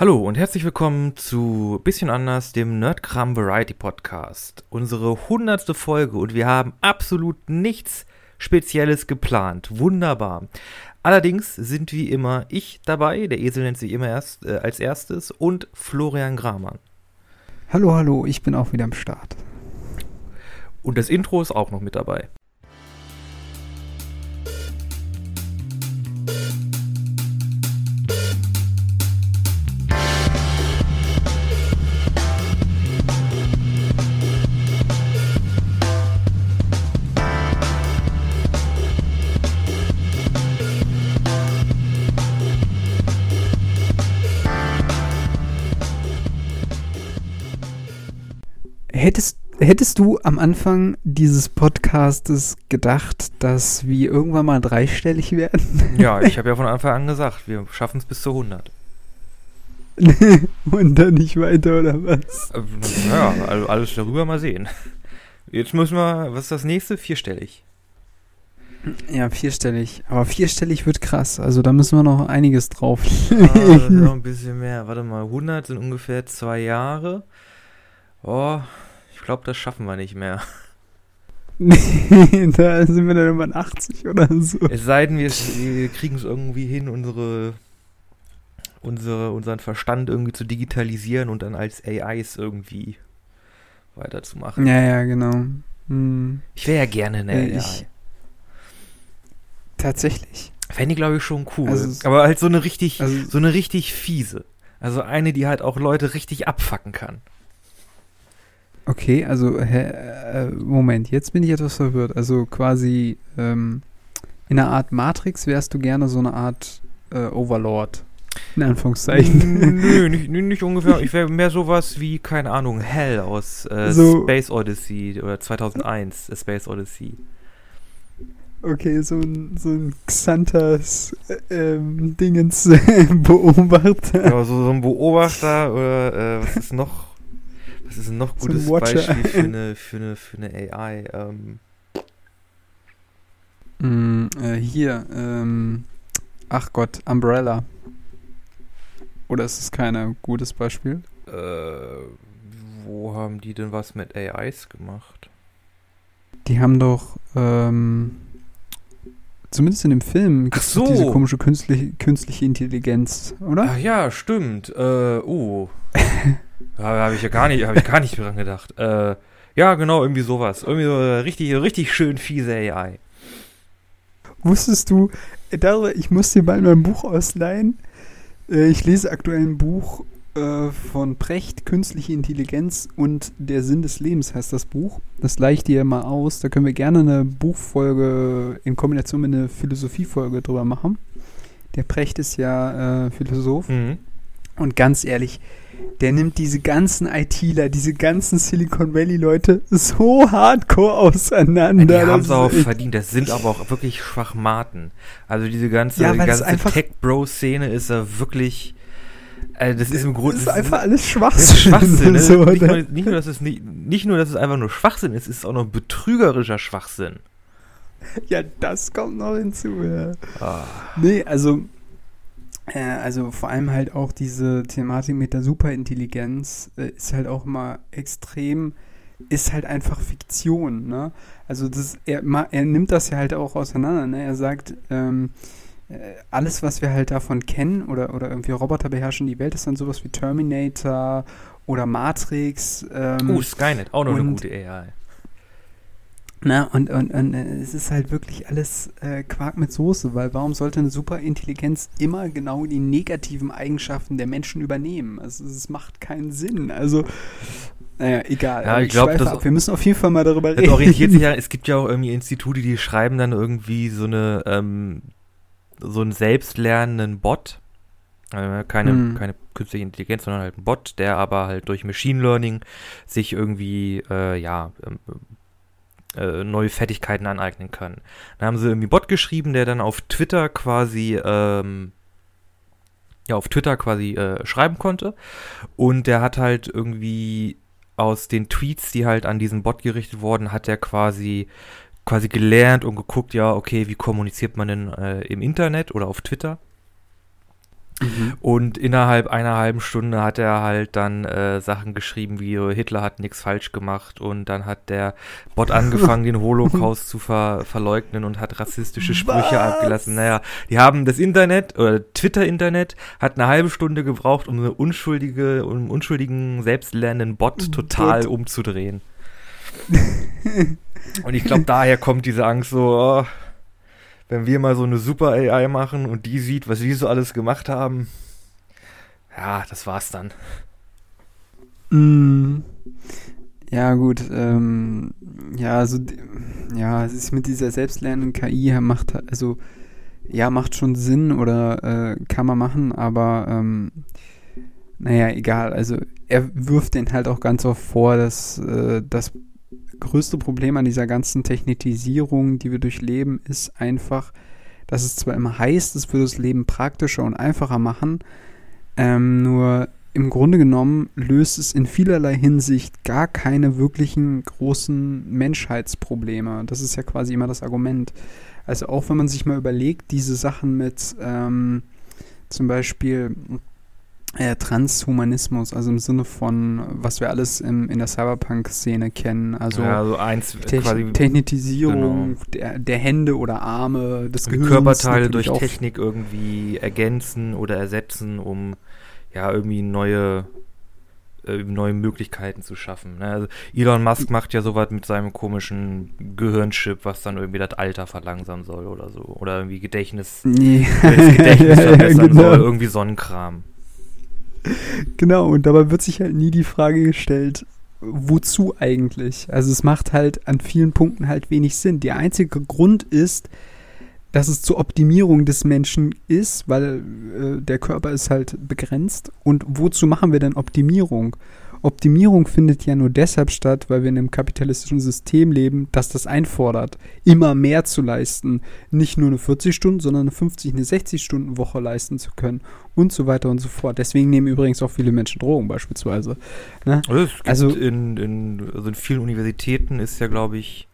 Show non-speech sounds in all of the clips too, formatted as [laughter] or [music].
Hallo und herzlich willkommen zu Bisschen anders, dem Nerdkram Variety Podcast. Unsere hundertste Folge und wir haben absolut nichts Spezielles geplant. Wunderbar. Allerdings sind wie immer ich dabei, der Esel nennt sich immer erst äh, als erstes, und Florian Gramann. Hallo, hallo, ich bin auch wieder am Start. Und das Intro ist auch noch mit dabei. Hättest, du am Anfang dieses Podcastes gedacht, dass wir irgendwann mal dreistellig werden? Ja, [laughs] ich habe ja von Anfang an gesagt, wir schaffen es bis zu 100. [laughs] Und dann nicht weiter, oder was? Äh, Ja, also alles darüber mal sehen. Jetzt müssen wir, was ist das nächste? Vierstellig. Ja, vierstellig. Aber vierstellig wird krass. Also da müssen wir noch einiges drauf. Ah, [laughs] noch ein bisschen mehr. Warte mal, 100 sind ungefähr zwei Jahre. Oh, glaube, das schaffen wir nicht mehr. [laughs] Nee, da sind wir dann irgendwann 80 oder so. Es sei denn, wir, wir kriegen es irgendwie hin, unsere, unsere, unseren Verstand irgendwie zu digitalisieren und dann als AIs irgendwie weiterzumachen. Ja, ja, genau. Hm. Ich wäre ja gerne eine Äh, AI. ich- Tatsächlich. Fände ich, glaube ich, schon cool. Also Aber halt so eine richtig, Also- so eine richtig fiese. Also eine, die halt auch Leute richtig abfacken kann. Okay, also, hä, äh, Moment, jetzt bin ich etwas verwirrt. Also quasi ähm, in einer Art Matrix wärst du gerne so eine Art äh, Overlord. In Anführungszeichen. Nö, [laughs] nicht, nicht ungefähr. Ich wäre mehr sowas wie, keine Ahnung, Hell aus äh, So- Space Odyssey oder 2001, A Space Odyssey. okay, so ein, so ein Xantas äh, ähm, Dingens [laughs] Beobachter. Ja, so, so ein Beobachter oder äh, was ist noch, was ist noch So ein gutes Watcher. Beispiel für eine, [laughs] für eine, für eine AI? Ähm, Mm, äh, hier, ähm, ach Gott, Umbrella. Oder ist es kein gutes Beispiel? äh, wo haben die denn was mit AIs gemacht? Die haben doch, ähm, zumindest in dem Film, Ach so. diese komische künstliche, künstliche Intelligenz, oder? Ach ja, stimmt. Äh, oh. [laughs] da habe ich ja gar nicht, habe ich gar nicht dran gedacht. Äh, ja, genau, irgendwie sowas. Irgendwie so richtig, richtig schön fiese AI. Wusstest du, darüber, ich muss dir bald mein Buch ausleihen. Äh, Ich lese aktuell ein Buch äh, von Precht, Künstliche Intelligenz und der Sinn des Lebens heißt das Buch. Das leihe ich dir mal aus. Da können wir gerne eine Buchfolge in Kombination mit einer Philosophiefolge drüber machen. Der Precht ist ja äh, Philosoph. Mhm. Und ganz ehrlich, der nimmt diese ganzen ITler, diese ganzen Silicon Valley-Leute so hardcore auseinander. Die haben es auch verdient. Das sind aber auch wirklich Schwachmaten. Also diese ganze, Ja, die ganze Tech-Bro-Szene ist ja wirklich. Äh, das ist im Grunde. Das ist einfach alles Schwachsinn. Schwachsinn. Ne? [laughs] so, nicht, nur, nicht, nur, dass es nicht, nicht nur, dass es einfach nur Schwachsinn ist, es ist auch noch betrügerischer Schwachsinn. Ja, das kommt noch hinzu. Ja. Ah. Nee, also, also vor allem halt auch diese Thematik mit der Superintelligenz äh, ist halt auch immer extrem, ist halt einfach Fiktion, ne? Also das, er, ma- er nimmt das ja halt auch auseinander, ne? Er sagt, ähm, äh, alles, was wir halt davon kennen oder, oder irgendwie Roboter beherrschen die Welt, ist dann sowas wie Terminator oder Matrix. Ähm, Uh, Skynet, auch noch eine gute AI. Na, und, und, und äh, es ist halt wirklich alles äh, Quark mit Soße, weil warum sollte eine Superintelligenz immer genau die negativen Eigenschaften der Menschen übernehmen? Also es macht keinen Sinn. Also, naja, egal. Ja, ich glaub, schweife das- ab. Wir müssen auf jeden Fall mal darüber Das reden. orientiert sich ja, [laughs] es gibt ja auch irgendwie Institute, die schreiben dann irgendwie so eine, ähm, so einen selbstlernenden Bot. Äh, keine, Hm. keine künstliche Intelligenz, sondern halt ein Bot, der aber halt durch Machine Learning sich irgendwie, äh, ja, ähm, äh, neue Fertigkeiten aneignen kann. Da haben sie irgendwie Bot geschrieben, der dann auf Twitter quasi, ähm, ja, auf Twitter quasi äh, schreiben konnte. Und der hat halt irgendwie aus den Tweets, die halt an diesen Bot gerichtet wurden, hat er quasi quasi gelernt und geguckt, ja, okay, wie kommuniziert man denn äh, im Internet oder auf Twitter? Mhm. Und innerhalb einer halben Stunde hat er halt dann äh, Sachen geschrieben wie Hitler hat nichts falsch gemacht und dann hat der Bot [laughs] angefangen, den Holocaust zu ver verleugnen und hat rassistische Sprüche Was? abgelassen. Naja, die haben das Internet oder Twitter-Internet hat eine halbe Stunde gebraucht, um eine unschuldige, um unschuldigen, selbstlernenden Bot total Bot. umzudrehen. und ich glaube, daher kommt diese Angst so, oh, wenn wir mal so eine super AI machen und die sieht, was wir so alles gemacht haben, ja, das war's dann. Mm, ja, gut. Ähm, ja, also, ja, es ist mit dieser selbstlernenden KI macht, also, ja, macht schon Sinn oder äh, kann man machen, aber, ähm, naja, egal. Also, er wirft den halt auch ganz oft vor, dass äh, das größte Problem an dieser ganzen Technitisierung, die wir durchleben, ist einfach, dass es zwar immer heißt, es würde das Leben praktischer und einfacher machen, ähm, nur im Grunde genommen löst es in vielerlei Hinsicht gar keine wirklichen großen Menschheitsprobleme. Das ist ja quasi immer das Argument. Also auch wenn man sich mal überlegt, diese Sachen mit ähm, zum Beispiel äh, Transhumanismus, also im Sinne von, was wir alles im, in der Cyberpunk-Szene kennen, also, ja, also eins, Te quasi, Technitisierung genau. der, der, Hände oder Arme, des Gehirns. Körperteile durch Technik irgendwie ergänzen oder ersetzen, um ja irgendwie neue äh, neue Möglichkeiten zu schaffen. Ne? Also Elon Musk macht ja sowas mit seinem komischen Gehirnchip, was dann irgendwie das Alter verlangsamen soll oder so. Oder irgendwie Gedächtnis, nee. Gedächtnis [laughs] verbessern ja, genau. soll, irgendwie Sonnenkram. Genau, und dabei wird sich halt nie die Frage gestellt, wozu eigentlich? Also es macht halt an vielen Punkten halt wenig Sinn. Der einzige Grund ist, dass es zur Optimierung des Menschen ist, weil äh, der Körper ist halt begrenzt. Und wozu machen wir denn Optimierung? Optimierung findet ja nur deshalb statt, weil wir in einem kapitalistischen System leben, das das einfordert, immer mehr zu leisten. Nicht nur eine 40 Stunden, sondern eine 50, eine 60 Stunden Woche leisten zu können und so weiter und so fort. Deswegen nehmen übrigens auch viele Menschen Drogen beispielsweise. Ne? Also in, in, also in vielen Universitäten ist ja, glaube ich,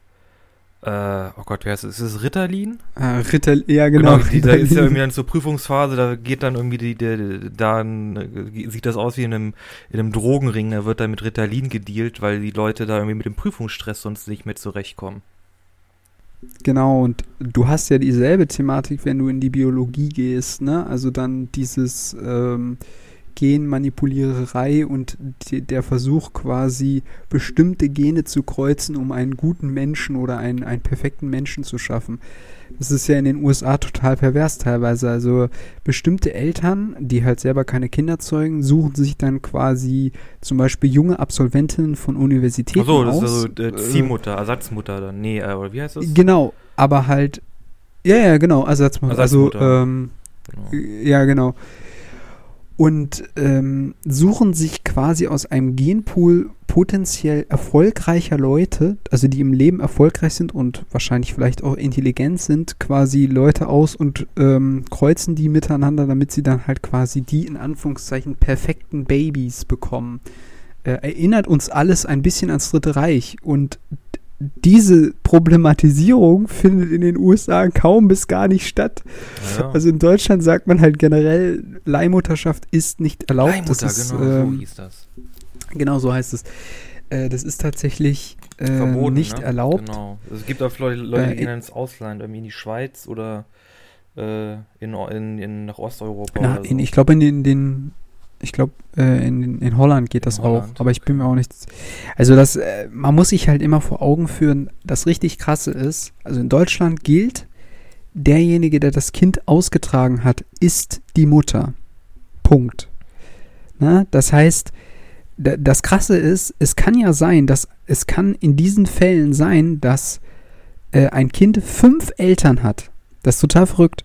oh Gott, wer ist es? Ist es Ritalin? Ah, Rital ja, genau. genau die, da ist ja irgendwie dann zur Prüfungsphase, da geht dann irgendwie die, die, dann äh, sieht das aus wie in einem, in einem Drogenring, da wird dann mit Ritalin gedealt, weil die Leute da irgendwie mit dem Prüfungsstress sonst nicht mehr zurechtkommen. Genau, und du hast ja dieselbe Thematik, wenn du in die Biologie gehst, ne? Also dann dieses, ähm, Genmanipuliererei und die, der Versuch quasi bestimmte Gene zu kreuzen, um einen guten Menschen oder einen, einen perfekten Menschen zu schaffen. Das ist ja in den USA total pervers teilweise. Also bestimmte Eltern, die halt selber keine Kinder zeugen, suchen sich dann quasi zum Beispiel junge Absolventinnen von Universitäten Ach so, das aus. ist also äh, Ziehmutter, Ersatzmutter dann. Nee, äh, oder wie heißt das? Genau, aber halt, ja, ja, genau, Ersatzmutter. Also, Ersatzmutter. Also, ähm, genau. ja, genau und ähm, suchen sich quasi aus einem Genpool potenziell erfolgreicher Leute, also die im Leben erfolgreich sind und wahrscheinlich vielleicht auch intelligent sind, quasi Leute aus und ähm, kreuzen die miteinander, damit sie dann halt quasi die in Anführungszeichen perfekten Babys bekommen. Äh, erinnert uns alles ein bisschen ans Dritte Reich und diese Problematisierung findet in den USA kaum bis gar nicht statt. Ja. Also in Deutschland sagt man halt generell, Leihmutterschaft ist nicht erlaubt. Leihmutter, ist, genau, ähm, so hieß das. Genau so heißt es. Äh, das ist tatsächlich äh, Verboten, nicht ne? erlaubt. Genau. Es gibt auch Leute, Leute die äh, gehen ins Ausland, irgendwie in die Schweiz oder äh, in, in, in, nach Osteuropa. Na, so. in, ich glaube in den, den ich glaube, äh, in, in Holland geht das Holland, auch, aber ich bin mir auch nicht. Also das, äh, man muss sich halt immer vor Augen führen, das richtig krasse ist, also in Deutschland gilt, derjenige, der das Kind ausgetragen hat, ist die Mutter. Punkt. Na, das heißt, das Krasse ist, es kann ja sein, dass es kann in diesen Fällen sein, dass äh, ein Kind fünf Eltern hat. Das ist total verrückt.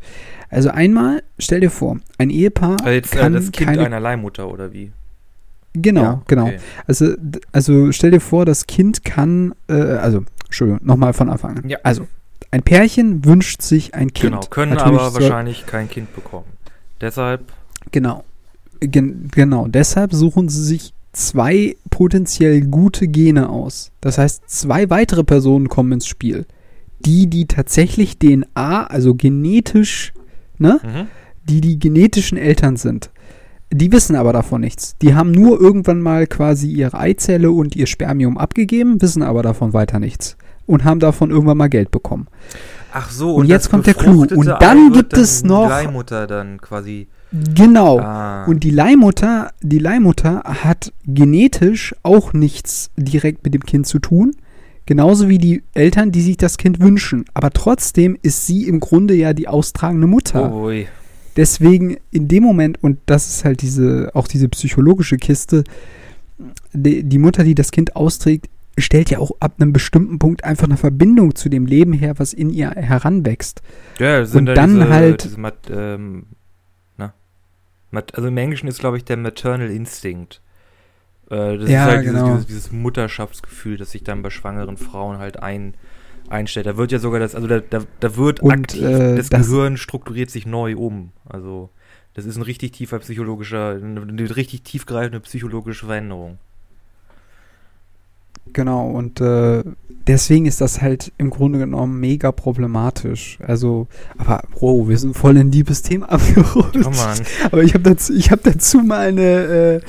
Also einmal, stell dir vor, ein Ehepaar also jetzt, äh, kann das Kind keine, einer Leihmutter oder wie? Genau, ja, genau. okay. genau. Also, also stell dir vor, das Kind kann, äh, also, Entschuldigung, nochmal von Anfang an. Ja. Also, ein Pärchen wünscht sich ein Kind. Genau, können Natürlich aber wahrscheinlich kein Kind bekommen. Deshalb. Genau. Gen genau, deshalb suchen sie sich zwei potenziell gute Gene aus. Das heißt, zwei weitere Personen kommen ins Spiel. Die, die tatsächlich DNA, also genetisch ne? Mhm. die die genetischen Eltern sind. Die wissen aber davon nichts. Die haben nur irgendwann mal quasi ihre Eizelle und ihr Spermium abgegeben, wissen aber davon weiter nichts. Und haben davon irgendwann mal Geld bekommen. Ach so, Und jetzt das kommt der Clou. Und dann gibt dann es noch- Die Leihmutter dann quasi. Genau. Ah. Und die Leihmutter, die Leihmutter hat genetisch auch nichts direkt mit dem Kind zu tun. Genauso wie die Eltern, die sich das Kind wünschen. Aber trotzdem ist sie im Grunde ja die austragende Mutter. Ui. Deswegen in dem Moment, und das ist halt diese, auch diese psychologische Kiste, die, die Mutter, die das Kind austrägt, stellt ja auch ab einem bestimmten Punkt einfach eine Verbindung zu dem Leben her, was in ihr heranwächst. Ja, sind Und da dann diese, halt- Diese Mat, ähm, na, Mat, also im Englischen ist, glaube ich, der Maternal Instinct. Äh, das Ja, ist halt genau. dieses, dieses, Mutterschaftsgefühl, das sich dann bei schwangeren Frauen halt ein, einstellt. Da wird ja sogar das, also da, da, da wird Und, aktiv, äh, das, das- Gehirn strukturiert sich neu um. Also das ist ein richtig tiefer psychologischer, eine, eine richtig tiefgreifende psychologische Veränderung. Genau, und äh, deswegen ist das halt im Grunde genommen mega problematisch. Also, aber, wow, wir sind voll in ein liebes Thema [laughs] abgerutscht. Oh. Aber ich habe dazu, ich hab dazu mal eine, äh,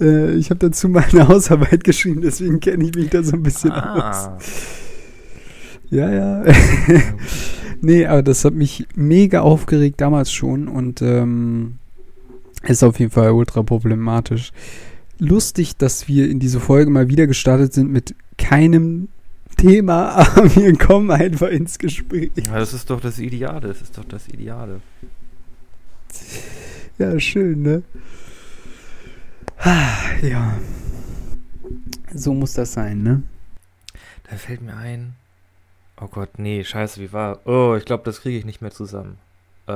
äh, ich habe dazu mal eine [laughs] Hausarbeit geschrieben, deswegen kenne ich mich da so ein bisschen aus. Ah. Ja, ja. [laughs] nee, aber das hat mich mega aufgeregt damals schon und ähm, ist auf jeden Fall ultra problematisch. Lustig, dass wir in diese Folge mal wieder gestartet sind mit keinem Thema, [laughs] aber wir kommen einfach ins Gespräch. Ja, das ist doch das Ideale, das ist doch das Ideale. Ja, schön, ne? Ah, Ja. So muss das sein, ne? Da fällt mir ein. Oh Gott, nee, scheiße, wie war. Oh, ich glaube, das kriege ich nicht mehr zusammen. Äh.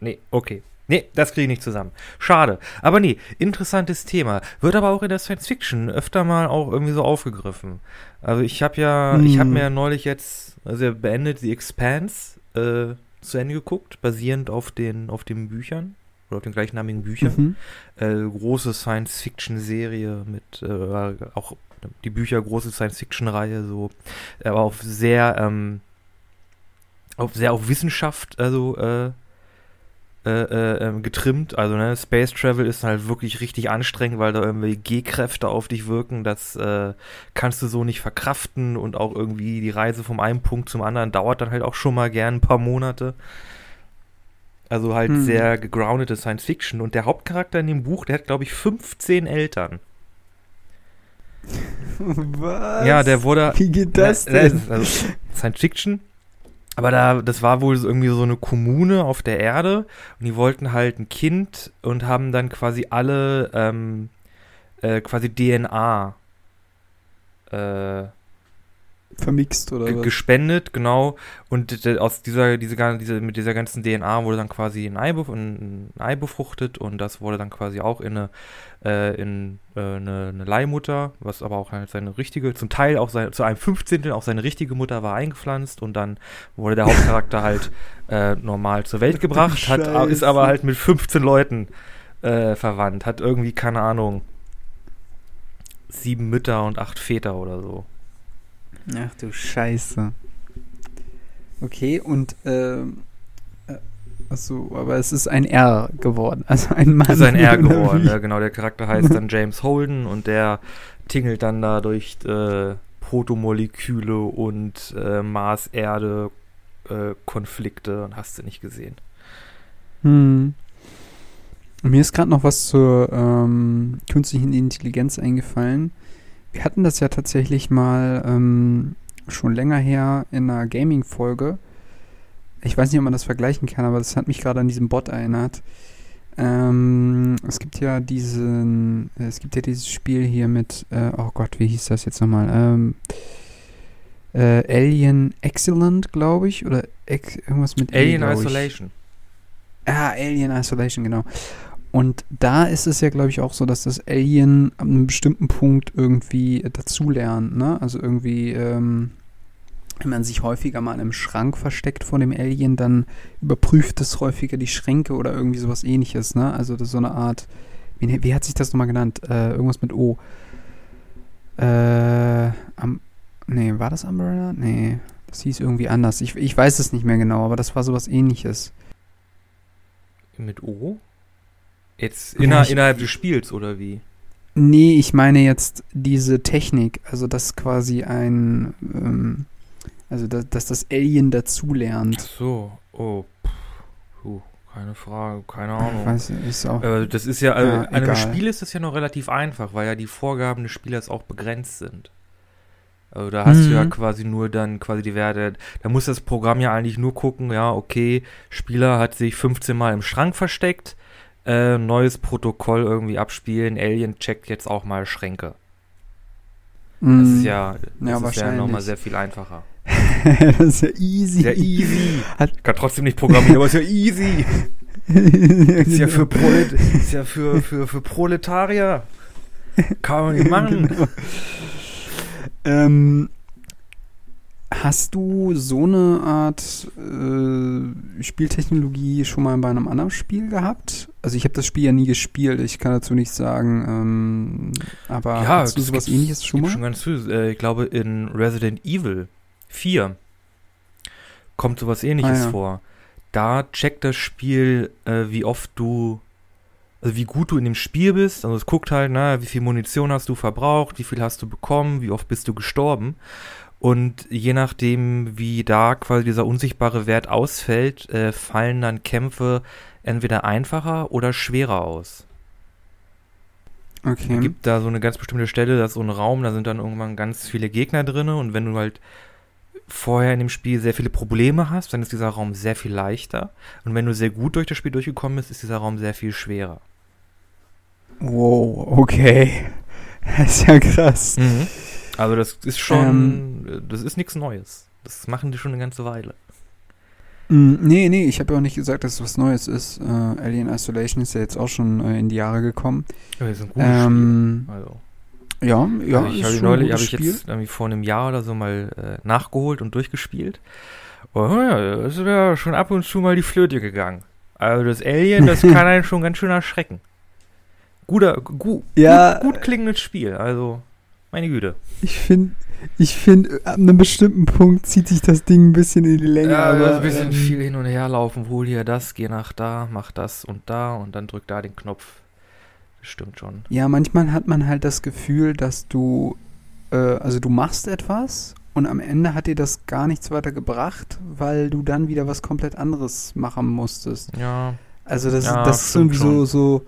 Nee, okay. Nee, das kriege ich nicht zusammen. Schade. Aber nee, interessantes Thema. Wird aber auch in der Science Fiction öfter mal auch irgendwie so aufgegriffen. Also ich habe ja, ich habe Hm. mir ja neulich jetzt, also ja beendet The Expanse äh, zu Ende geguckt, basierend auf den, auf den Büchern oder auf den gleichnamigen Büchern Mhm. äh, große Science-Fiction-Serie mit äh, auch die Bücher große Science-Fiction-Reihe so, aber auf sehr ähm, auf sehr auf Wissenschaft also äh, äh, äh, ähm, getrimmt. Also ne, Space Travel ist halt wirklich richtig anstrengend, weil da irgendwie G-Kräfte auf dich wirken. Das äh, kannst du so nicht verkraften und auch irgendwie die Reise vom einen Punkt zum anderen dauert dann halt auch schon mal gern ein paar Monate. Also halt Hm. sehr gegroundete Science Fiction. Und der Hauptcharakter in dem Buch, der hat, glaube ich, 15 Eltern. [laughs] Was? Ja, der wurde. Wie geht das denn? also Science Fiction. Aber da, das war wohl so irgendwie so eine Kommune auf der Erde und die wollten halt ein Kind und haben dann quasi alle ähm, äh, quasi DNA äh, Vermixt oder was? gespendet, genau. Und aus dieser, diese, diese, mit dieser ganzen DNA wurde dann quasi ein Ei, ein Ei befruchtet und das wurde dann quasi auch in eine, äh, in, äh, eine, eine Leihmutter, was aber auch halt seine richtige, zum Teil auch sein, zu einem Fünfzehntel auch seine richtige Mutter war eingepflanzt und dann wurde der Hauptcharakter halt [laughs] äh, normal zur Welt gebracht, hat, ist aber halt mit 15 Leuten äh, verwandt, hat irgendwie, keine Ahnung, sieben Mütter und acht Väter oder so. Ach du Scheiße. Okay, und ähm, äh, achso, aber es ist ein R geworden, also ein Mann. ist ein [laughs] R geworden, ja, genau. Der Charakter heißt dann James Holden und der tingelt dann da durch äh, Protomoleküle und äh, Mars-Erde-Konflikte und hast du nicht gesehen. Hm. Mir ist gerade noch was zur ähm, künstlichen Intelligenz eingefallen. Wir hatten das ja tatsächlich mal ähm, schon länger her in einer Gaming-Folge. Ich weiß nicht, ob man das vergleichen kann, aber das hat mich gerade an diesen Bot erinnert. Ähm, es gibt ja diesen, es gibt ja dieses Spiel hier mit, äh, oh Gott, wie hieß das jetzt nochmal? Ähm, äh, Alien Excellent, glaube ich, oder ex irgendwas mit E, Alien ich. Isolation. Ah, Alien Isolation, genau. Und da ist es ja, glaube ich, auch so, dass das Alien an einem bestimmten Punkt irgendwie dazulernt, ne? Also irgendwie, ähm, wenn man sich häufiger mal in einem Schrank versteckt vor dem Alien, dann überprüft es häufiger die Schränke oder irgendwie sowas ähnliches, ne? Also das ist so eine Art, wie, wie hat sich das nochmal genannt? Äh, irgendwas mit O. Äh, am, nee, war das Umbrella? Nee, das hieß irgendwie anders. Ich, ich weiß es nicht mehr genau, aber das war sowas ähnliches. Mit O? Jetzt inner, ich- innerhalb des Spiels, oder wie? Nee, ich meine jetzt diese Technik, also dass quasi ein, ähm, also dass, dass das Alien Ach dazulernt. so, oh. Puh, keine Frage, keine Ich Ahnung. weiß nicht, ist auch. Äh, das ist ja, also Ja, an einem. Spiel ist das ja noch relativ einfach, weil ja die Vorgaben des Spielers auch begrenzt sind. Also da hast du ja Mhm. quasi nur dann quasi die Werte, da muss das Programm ja eigentlich nur gucken, ja, okay, Spieler hat sich 15 Mal im Schrank versteckt, äh, neues Protokoll irgendwie abspielen, Alien checkt jetzt auch mal Schränke. Das Mm, ist ja, das ist ja nochmal sehr viel einfacher. [laughs] das ist ja easy. Sehr easy. Hat- Kann trotzdem nicht programmieren, aber ist ja easy. [laughs] Ist ja für, Prolet ist ja für, für, für Proletarier. Kann man nicht machen. [laughs] Genau. ähm, hast du so eine Art äh, Spieltechnologie schon mal bei einem anderen Spiel gehabt? Also ich habe das Spiel ja nie gespielt, ich kann dazu nichts sagen. Ähm, aber Ja, hast du sowas ähnliches schon mal? schon ganz viel. Äh, ich glaube, in Resident Evil 4 kommt sowas ähnliches Ah, ja. vor. Da checkt das Spiel, äh, wie oft du, also wie gut du in dem Spiel bist. Also es guckt halt, na, wie viel Munition hast du verbraucht, wie viel hast du bekommen, wie oft bist du gestorben. Und je nachdem, wie da quasi dieser unsichtbare Wert ausfällt, äh, fallen dann Kämpfe entweder einfacher oder schwerer aus. Es Okay. gibt da so eine ganz bestimmte Stelle, da ist so ein Raum, da sind dann irgendwann ganz viele Gegner drin und wenn du halt vorher in dem Spiel sehr viele Probleme hast, dann ist dieser Raum sehr viel leichter und wenn du sehr gut durch das Spiel durchgekommen bist, ist dieser Raum sehr viel schwerer. Wow, okay. [laughs] Das ist ja krass. Also das ist schon, das ist nichts Neues. Das machen die schon eine ganze Weile. Mm, Nee, nee, ich habe ja auch nicht gesagt, dass es was Neues ist. Äh, Alien Isolation ist ja jetzt auch schon äh, in die Jahre gekommen. Ja, das ist ein gutes Ähm, Spiel. Also, ja, ja, also ich habe schon neulich, habe ich jetzt irgendwie vor einem Jahr oder so mal äh, nachgeholt und durchgespielt. Und ja, da ist ja schon ab und zu mal die Flöte gegangen. Also das Alien, das [laughs] kann einen schon ganz schön erschrecken. Guter, gu, Ja, gut, gut klingendes Spiel, also meine Güte. Ich finde, ich finde, ab einem bestimmten Punkt zieht sich das Ding ein bisschen in die Länge. Ja, aber, ein bisschen ähm, viel hin und her laufen, hol hier das, geh nach da, mach das und da und dann drück da den Knopf. Das stimmt schon. Ja, manchmal hat man halt das Gefühl, dass du, äh, also du machst etwas und am Ende hat dir das gar nichts weiter gebracht, weil du dann wieder was komplett anderes machen musstest. Ja. Also das, Ja, das ist irgendwie so, so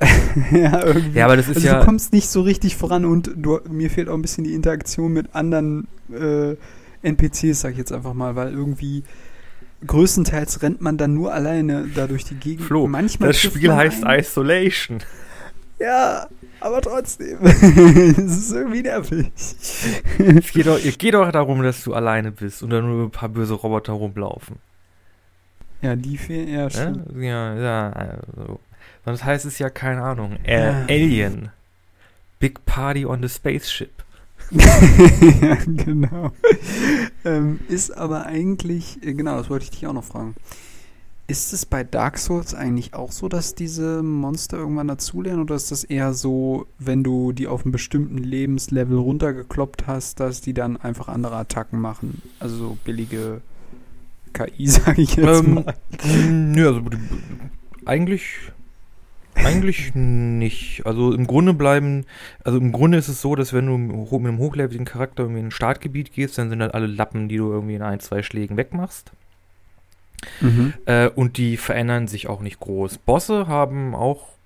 [laughs] ja, irgendwie. Ja, aber das ist also ja. du kommst nicht so richtig voran und du, mir fehlt auch ein bisschen die Interaktion mit anderen äh, NPCs, sag ich jetzt einfach mal, weil irgendwie größtenteils rennt man dann nur alleine da durch die Gegend. Flo, Manchmal das Spiel heißt einen. Isolation. Ja, aber trotzdem. [laughs] Es ist irgendwie nervig. Es geht doch, es geht doch darum, dass du alleine bist und dann nur ein paar böse Roboter rumlaufen. Ja, die fehlen, ja, stimmt. Ja, ja, also. Sonst heißt es ja, keine Ahnung, äh, Ja. Alien. Big Party on the Spaceship. [laughs] ja, genau. ähm, ist aber eigentlich, äh, genau, das wollte ich dich auch noch fragen. Ist es bei Dark Souls eigentlich auch so, dass diese Monster irgendwann dazulernen oder ist das eher so, wenn du die auf einem bestimmten Lebenslevel runtergekloppt hast, dass die dann einfach andere Attacken machen? Also so billige KI, [laughs] sage ich jetzt Ähm, mal. Mm, Nö, also die- eigentlich, eigentlich nicht. Also im Grunde bleiben, also im Grunde ist es so, dass wenn du mit einem hochleveligen Charakter irgendwie in ein Startgebiet gehst, dann sind halt alle Lappen, die du irgendwie in ein, zwei Schlägen wegmachst. Mhm. Äh, und die verändern sich auch nicht groß. Bosse haben auch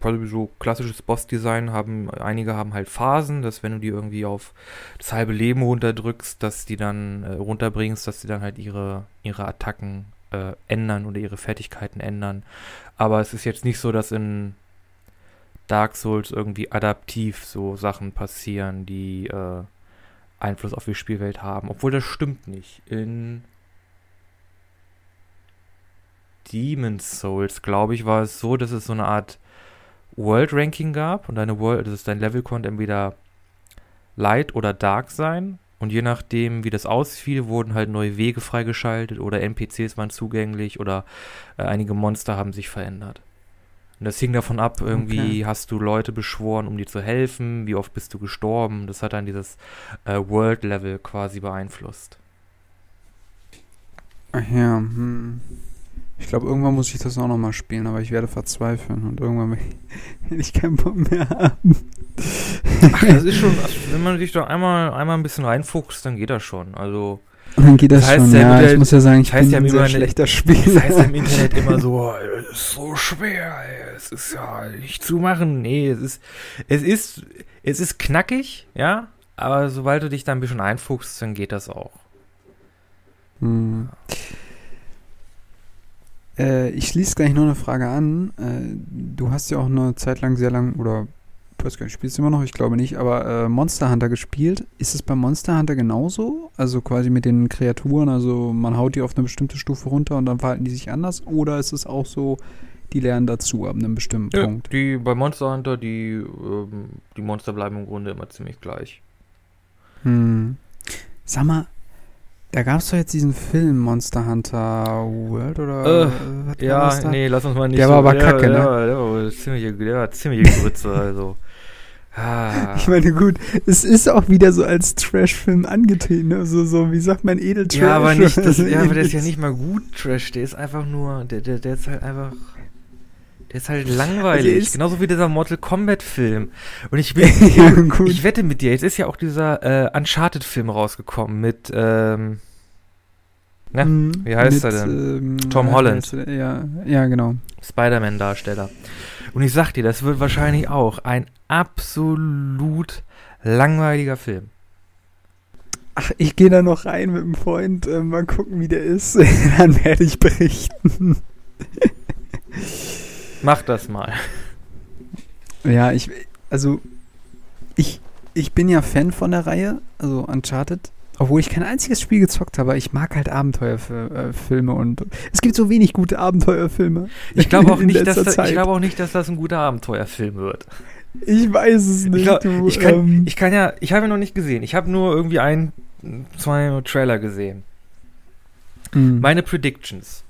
quasi so klassisches Boss-Design, haben, einige haben halt Phasen, dass wenn du die irgendwie auf das halbe Leben runterdrückst, dass die dann äh, runterbringst, dass die dann halt ihre, ihre Attacken äh, ändern oder ihre Fertigkeiten ändern. Aber es ist jetzt nicht so, dass in Dark Souls irgendwie adaptiv so Sachen passieren, die äh, Einfluss auf die Spielwelt haben. Obwohl das stimmt nicht. In Demon's Souls, glaube ich, war es so, dass es so eine Art World Ranking gab und deine World, das ist dein Level konnte entweder Light oder Dark sein und je nachdem, wie das ausfiel, wurden halt neue Wege freigeschaltet oder NPCs waren zugänglich oder äh, einige Monster haben sich verändert. Und das hing davon ab, irgendwie Okay. hast du Leute beschworen, um dir zu helfen, wie oft bist du gestorben. Das hat dann dieses äh, World Level quasi beeinflusst. Ach ja, hm. Ich glaube, irgendwann muss ich das auch nochmal spielen, aber ich werde verzweifeln und irgendwann werde [laughs] ich keinen Bock mehr haben. Ach, das ist schon, also wenn man sich da einmal, einmal ein bisschen reinfuchst, dann geht das schon. Also. Und dann geht das, Das heißt schon, ja ja. im Ich muss ja sagen, ich das heißt bin ja ein sehr schlechter Das Spieler. heißt ja im [laughs] Internet immer so, es ist so schwer, ey, es ist ja nicht zu machen. Nee, es ist, es ist, es ist knackig, ja, aber sobald du dich da ein bisschen einfuchst, dann geht das auch. Hm. Äh, ich schließe gleich noch eine Frage an. Äh, du hast ja auch eine Zeit lang sehr lang, oder ich weiß gar nicht, spielst du immer noch? Ich glaube nicht, aber äh, Monster Hunter gespielt. Ist es bei Monster Hunter genauso? Also quasi mit den Kreaturen, also man haut die auf eine bestimmte Stufe runter und dann verhalten die sich anders? Oder ist es auch so, die lernen dazu ab einem bestimmten Ja, Punkt? die bei Monster Hunter, die, ähm, die Monster bleiben im Grunde immer ziemlich gleich. Hm. Sag mal, da gab es doch jetzt diesen Film Monster Hunter World oder Äh, war Ja, nee, lass uns mal nicht Der so, war aber der, kacke, der, ne? war- Der war ziemliche, der war ziemliche Grütze, also. Ah. [laughs] Ich meine, gut, es ist auch wieder so als Trash-Film angetreten, ne? so, so, wie sagt man, Edeltrash? Ja, aber nicht, das, ja, aber der ist ja [laughs] nicht mal gut Trash, der ist einfach nur, der, der, der ist halt einfach, der ist halt langweilig, Also ist- genauso wie dieser Mortal Kombat Film. Und ich bin, [laughs] ja, ich wette mit dir, jetzt ist ja auch dieser äh, Uncharted Film rausgekommen mit, ähm, ne, Mhm, wie heißt mit, er Ähm, Tom äh, Holland. er- Ja, ja, genau. Spider-Man-Darsteller. Und ich sag dir, das wird wahrscheinlich auch ein absolut langweiliger Film. Ach, ich gehe da noch rein mit einem Freund, äh, mal gucken, wie der ist. [laughs] Dann werde ich berichten. Mach das mal. Ja, ich, also, ich, ich bin ja Fan von der Reihe, also Uncharted. Obwohl ich kein einziges Spiel gezockt habe, ich mag halt Abenteuerfilme und es gibt so wenig gute Abenteuerfilme. Ich glaube auch [laughs] nicht, dass das, ich glaube auch nicht, dass das ein guter Abenteuerfilm wird. Ich weiß es nicht. Ich, glaub, du, ich, kann, ähm, ich kann ja, ich habe ihn noch nicht gesehen. Ich habe nur irgendwie ein, zwei Trailer gesehen. hm. Meine Predictions.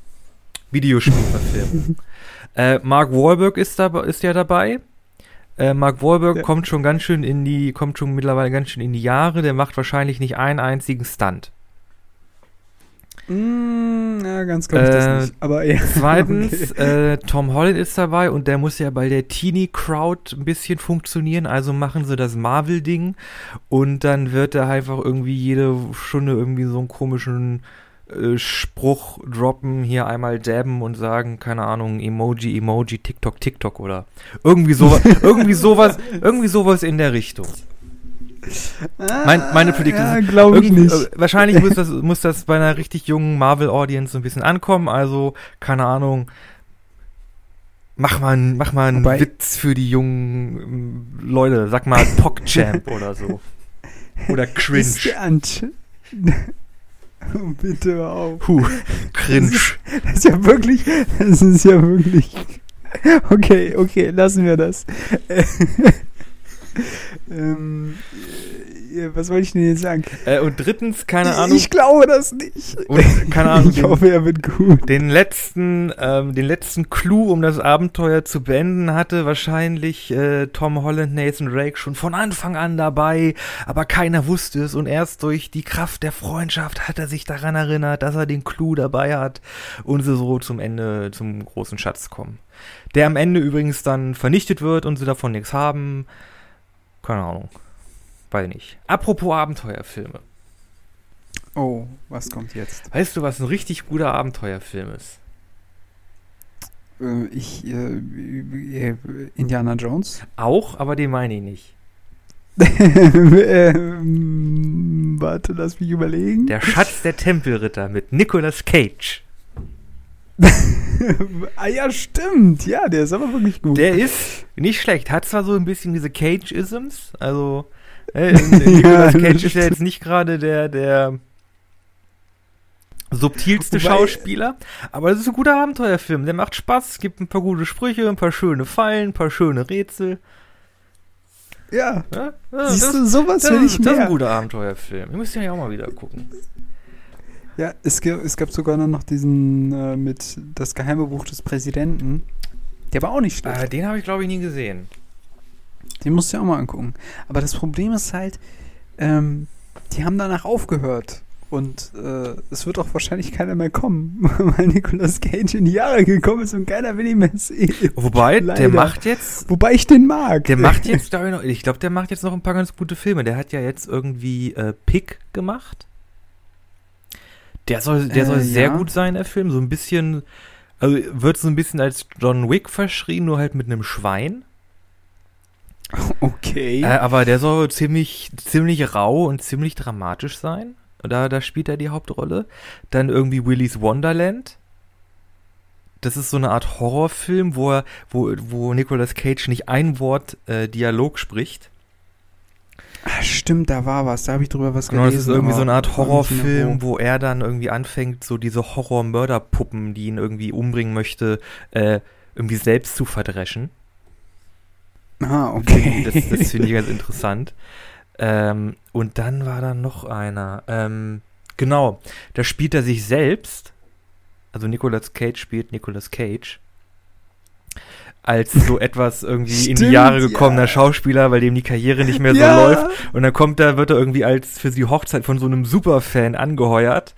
Videospielverfilmung. [laughs] äh, Mark Wahlberg ist, da, ist ja dabei. Äh, Mark Wahlberg Ja. kommt schon ganz schön in die, kommt schon mittlerweile ganz schön in die Jahre. Der macht wahrscheinlich nicht einen einzigen Stunt. Mm, ja, ganz glaube ich Äh, das nicht. Aber ja. [laughs] Zweitens, Okay. äh, Tom Holland ist dabei und der muss ja bei der Teenie-Crowd ein bisschen funktionieren, also machen sie das Marvel-Ding und dann wird er einfach irgendwie jede Stunde irgendwie so einen komischen äh, Spruch droppen, hier einmal dabben und sagen, keine Ahnung, Emoji, Emoji, TikTok, TikTok oder irgendwie sowas, [laughs] irgendwie sowas, irgendwie sowas in der Richtung. mein- meine Prediction Ja, ist- glaube ich nicht. äh, wahrscheinlich muss das, muss das bei einer richtig jungen Marvel-Audience so ein bisschen ankommen. Also, keine Ahnung, mach mal, einen- mach mal einen Wobei- Witz für die jungen ähm, Leute. Sag mal PogChamp [laughs] oder so. Oder Ist Cringe. der Oh, [laughs] [laughs] Bitte hör auf. Puh, Cringe. Das ist ja wirklich, das ist ja wirklich. Okay, okay, lassen wir das. [laughs] ähm, äh, was wollte ich denn jetzt sagen? Äh, und drittens, keine Ahnung, Ich glaube das nicht. und, keine Ahnung, Ich hoffe, er wird gut. Den letzten, ähm, den letzten Clou, um das Abenteuer zu beenden, hatte wahrscheinlich äh, Tom Holland, Nathan Drake schon von Anfang an dabei, aber keiner wusste es und erst durch die Kraft der Freundschaft hat er sich daran erinnert, dass er den Clou dabei hat und sie so zum Ende, zum großen Schatz kommen. Der am Ende übrigens dann vernichtet wird und sie davon nichts haben. Keine Ahnung. Weiß nicht. Apropos Abenteuerfilme. Oh, was kommt jetzt? Weißt du, was ein richtig guter Abenteuerfilm ist? Äh, ich, äh, äh, Indiana Jones? Auch, aber den meine ich nicht. [laughs] ähm, warte, lass mich überlegen. Der Schatz der Tempelritter mit Nicolas Cage. [laughs] ah ja, stimmt. Ja, der ist aber wirklich gut. Der ist nicht schlecht. Hat zwar so ein bisschen diese Cage-Isms, also äh, [laughs] Nicolas Ja, Cage das ist ja jetzt nicht gerade der, der subtilste Wobei- Schauspieler, aber das ist ein guter Abenteuerfilm. Der macht Spaß, es gibt ein paar gute Sprüche, ein paar schöne Fallen, ein paar schöne Rätsel. ja, Ja, ja, siehst das, du, sowas das, will ich das ist ein mehr. guter Abenteuerfilm. Ihr müsst ja auch mal wieder gucken. Ja, es, es gab sogar noch diesen äh, mit das geheime Buch des Präsidenten. Der war auch nicht schlecht. Äh, den habe ich, glaube ich, nie gesehen. Den musst du ja auch mal angucken. Aber das Problem ist halt, ähm, die haben danach aufgehört. Und äh, es wird auch wahrscheinlich keiner mehr kommen, [laughs] weil Nicolas Cage in die Jahre gekommen ist und keiner will ihn mehr sehen. Wobei, Leider. der macht jetzt. Wobei ich den mag. Der macht jetzt, [laughs] glaube ich, noch, ich glaube, der macht jetzt noch ein paar ganz gute Filme. Der hat ja jetzt irgendwie äh, Pick gemacht. Der soll, der soll äh, sehr ja. gut sein, der Film. So ein bisschen, also wird so ein bisschen als John Wick verschrien, nur halt mit einem Schwein. [laughs] Okay. Äh, aber der soll ziemlich, ziemlich rau und ziemlich dramatisch sein. Da, da spielt er die Hauptrolle. Dann irgendwie Willy's Wonderland. Das ist so eine Art Horrorfilm, wo, er, wo, wo Nicolas Cage nicht ein Wort äh, Dialog spricht. Ach, stimmt, da war was, da habe ich drüber was genau, gelesen. Das ist irgendwie so eine Art Horrorfilm, wo er dann irgendwie anfängt, so diese Horror-Mörderpuppen, die ihn irgendwie umbringen möchte, äh, irgendwie selbst zu verdreschen. Ah, okay. Das, das finde ich [laughs] ganz interessant. Ähm, und dann war da noch einer. Ähm, genau, da spielt er sich selbst. Also Nicolas Cage spielt Nicolas Cage. Als so etwas irgendwie Stimmt, in die Jahre gekommener ja. Schauspieler, weil dem die Karriere nicht mehr so [laughs] ja. läuft. Und dann kommt da, wird er irgendwie als für die Hochzeit von so einem Superfan angeheuert.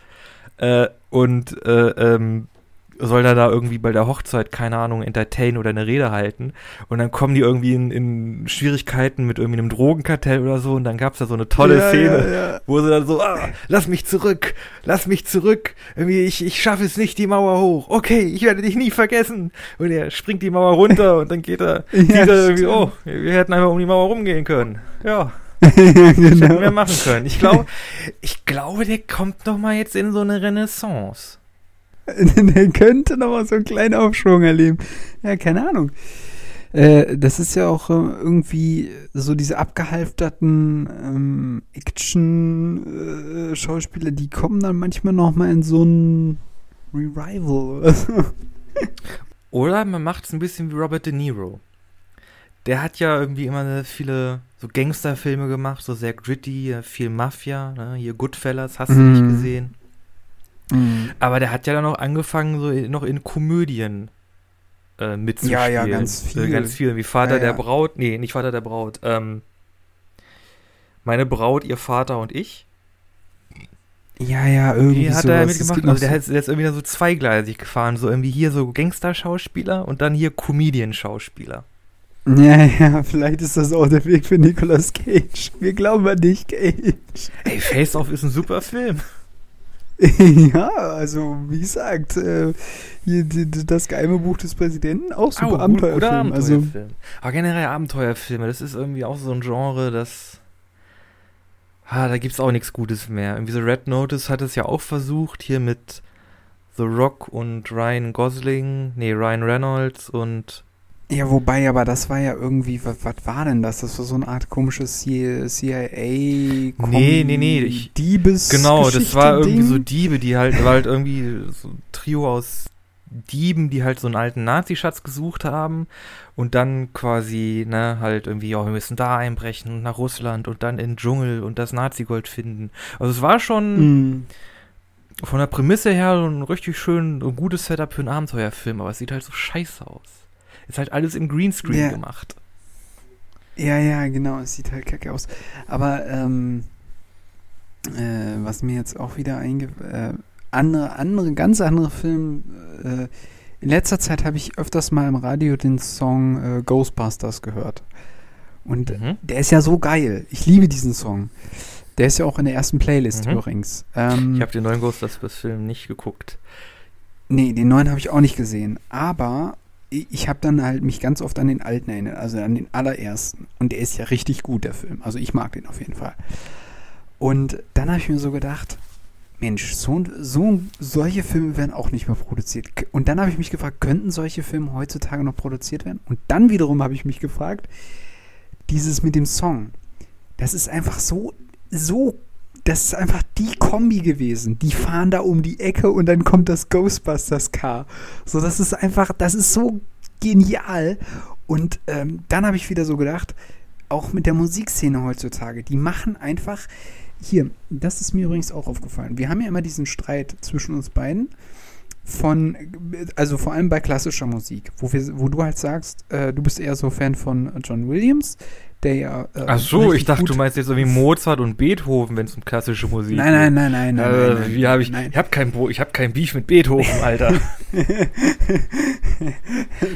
Äh, und äh, ähm, soll er da irgendwie bei der Hochzeit, keine Ahnung, entertain oder eine Rede halten. Und dann kommen die irgendwie in, in Schwierigkeiten mit irgendwie einem Drogenkartell oder so. Und dann gab es da so eine tolle ja, Szene, ja, ja. wo sie dann so, ah, lass mich zurück, lass mich zurück. Irgendwie, ich, ich schaffe es nicht, die Mauer hoch. Okay, ich werde dich nie vergessen. Und er springt die Mauer runter und dann geht er, [laughs] sieht er irgendwie, oh, wir hätten einfach um die Mauer rumgehen können. Ja. [laughs] genau. hätten wir machen können. Ich glaube, ich glaube, der kommt noch mal jetzt in so eine Renaissance. [laughs] der könnte noch mal so einen kleinen Aufschwung erleben. Ja, keine Ahnung. Äh, das ist ja auch äh, irgendwie so diese abgehalfterten ähm, Action-Schauspieler, äh, die kommen dann manchmal noch mal in so ein Revival. [laughs] Oder man macht es ein bisschen wie Robert De Niro. Der hat ja irgendwie immer viele so Gangsterfilme gemacht, so sehr gritty, viel Mafia, ne? hier Goodfellas, hast du mm. nicht mhm. gesehen. Mhm. Aber der hat ja dann auch angefangen, so noch in Komödien äh, mitzuspielen. Ja, ja, ganz viel. Äh, ganz viel, wie Vater ja, der Braut. Nee, nicht Vater der Braut. Ähm, meine Braut, ihr Vater und ich. Ja, ja, irgendwie. Wie hat sowas. er mitgemacht? Also der, hat, der ist irgendwie so zweigleisig gefahren. So irgendwie hier so Gangster-Schauspieler und dann hier Comedian-Schauspieler. Ja, ja, vielleicht ist das auch der Weg für Nicolas Cage. Wir glauben an dich, Cage. Ey, Face Off ist ein super Film. [laughs] ja, also wie gesagt, äh, hier, die, das geheime Buch des Präsidenten, auch super oh, Abenteuerfilm. Oder Abenteuerfilm. Also. Aber generell Abenteuerfilme, das ist irgendwie auch so ein Genre, das. Ah, da gibt's auch nichts Gutes mehr. Irgendwie so Red Notice hat es ja auch versucht, hier mit The Rock und Ryan Gosling, nee, Ryan Reynolds und ja, wobei, aber das war ja irgendwie, was, was war denn das? Das war so eine Art komisches CIA. Nee, nee, nee. Ich, Diebes. Genau, das war irgendwie Ding. so Diebe, die halt, war halt irgendwie so ein Trio aus Dieben, die halt so einen alten Nazi-Schatz gesucht haben und dann quasi, ne, halt irgendwie, ja, wir müssen da einbrechen nach Russland und dann in den Dschungel und das Nazi-Gold finden. Also es war schon mm. von der Prämisse her so ein richtig schön, ein gutes Setup für einen Abenteuerfilm, aber es sieht halt so scheiße aus. Ist halt alles im Greenscreen ja. gemacht. Ja, ja, genau. Es sieht halt kacke aus. Aber ähm, äh, was mir jetzt auch wieder einge... Äh, andere, andere, ganz andere Film. Äh, in letzter Zeit habe ich öfters mal im Radio den Song äh, Ghostbusters gehört. Und mhm. der ist ja so geil. Ich liebe diesen Song. Der ist ja auch in der ersten Playlist mhm. übrigens. Ähm, ich habe den neuen Ghostbusters-Film nicht geguckt. Nee, den neuen habe ich auch nicht gesehen. Aber ich habe dann halt mich ganz oft an den alten erinnert, also an den allerersten. Und der ist ja richtig gut, der Film. Also ich mag den auf jeden Fall. Und dann habe ich mir so gedacht, Mensch, so, so, solche Filme werden auch nicht mehr produziert. Und dann habe ich mich gefragt, könnten solche Filme heutzutage noch produziert werden? Und dann wiederum habe ich mich gefragt, dieses mit dem Song, das ist einfach so, so, das ist einfach die Kombi gewesen. Die fahren da um die Ecke und dann kommt das Ghostbusters Car. So, das ist einfach, das ist so genial. Und ähm, dann habe ich wieder so gedacht, auch mit der Musikszene heutzutage, die machen einfach, hier, das ist mir übrigens auch aufgefallen. Wir haben ja immer diesen Streit zwischen uns beiden. Von, also vor allem bei klassischer Musik, wo, wir, wo du halt sagst, äh, du bist eher so Fan von John Williams, der ja. Äh, Ach so, ich dachte, du meinst jetzt so wie Mozart und Beethoven, wenn es um klassische Musik geht. Nein, nein, nein, nein. Äh, nein, nein wie habe ich, nein. ich habe kein, ich hab kein Beef mit Beethoven, Alter. [laughs]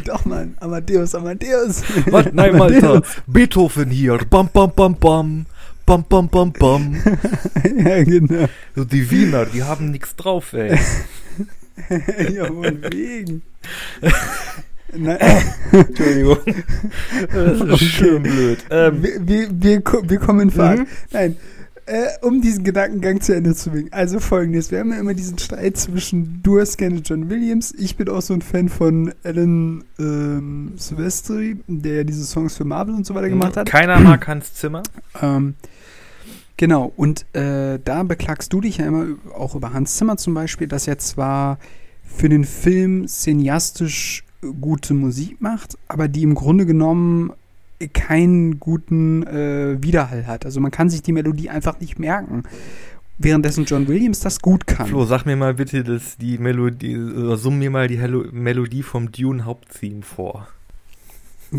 Doch, Mann, Amadeus, Amadeus. Was? Nein, Alter. Beethoven hier, bam, bam, bam, bam. Bam, bam, bam, bam. [laughs] ja, genau. So die Wiener, die haben nichts drauf, ey. [laughs] [laughs] ja, von wegen. Nein. [laughs] Entschuldigung. Das ist okay. schön blöd. Ähm. Wir, wir, wir, wir, kommen in Fahrt. Mhm. Nein. Äh, um diesen Gedankengang zu Ende zu bringen. Also folgendes, wir haben ja immer diesen Streit zwischen, du hast gerne John Williams, ich bin auch so ein Fan von Alan ähm, Silvestri, der ja diese Songs für Marvel und so weiter gemacht hat. Keiner mag Hans Zimmer. Ähm, genau, und äh, da beklagst du dich ja immer auch über Hans Zimmer zum Beispiel, dass er zwar für den Film cineastisch gute Musik macht, aber die im Grunde genommen keinen guten äh, Widerhall hat. Also man kann sich die Melodie einfach nicht merken. Währenddessen John Williams das gut kann. Flo, sag mir mal bitte dass die Melodie, oder summ mir mal die Hello Melodie vom Dune Haupttheme vor.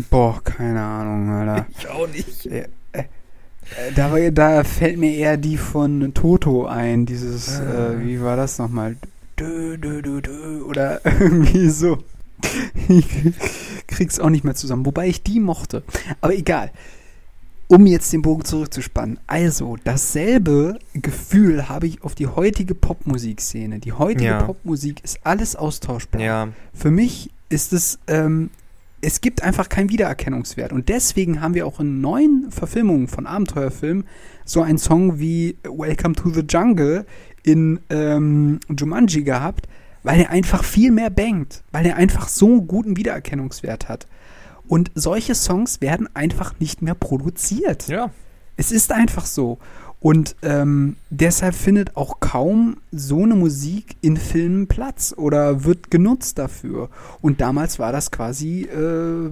Boah, keine Ahnung, Alter. Ich auch nicht. Da, da, fällt mir eher die von Toto ein, dieses, ah. äh, wie war das nochmal? Dö, dö, dö, dö, oder [laughs] irgendwie so ich krieg's auch nicht mehr zusammen, wobei ich die mochte. Aber egal. Um jetzt den Bogen zurückzuspannen. Also, dasselbe Gefühl habe ich auf die heutige Popmusikszene. Die heutige ja. Popmusik ist alles austauschbar. Ja. Für mich ist es, ähm, es gibt einfach keinen Wiedererkennungswert. Und deswegen haben wir auch in neuen Verfilmungen von Abenteuerfilmen so einen Song wie Welcome to the Jungle in ähm, Jumanji gehabt, weil er einfach viel mehr bangt, weil er einfach so einen guten Wiedererkennungswert hat. Und solche Songs werden einfach nicht mehr produziert. Ja. Es ist einfach so. Und ähm, deshalb findet auch kaum so eine Musik in Filmen Platz oder wird genutzt dafür. Und damals war das quasi äh,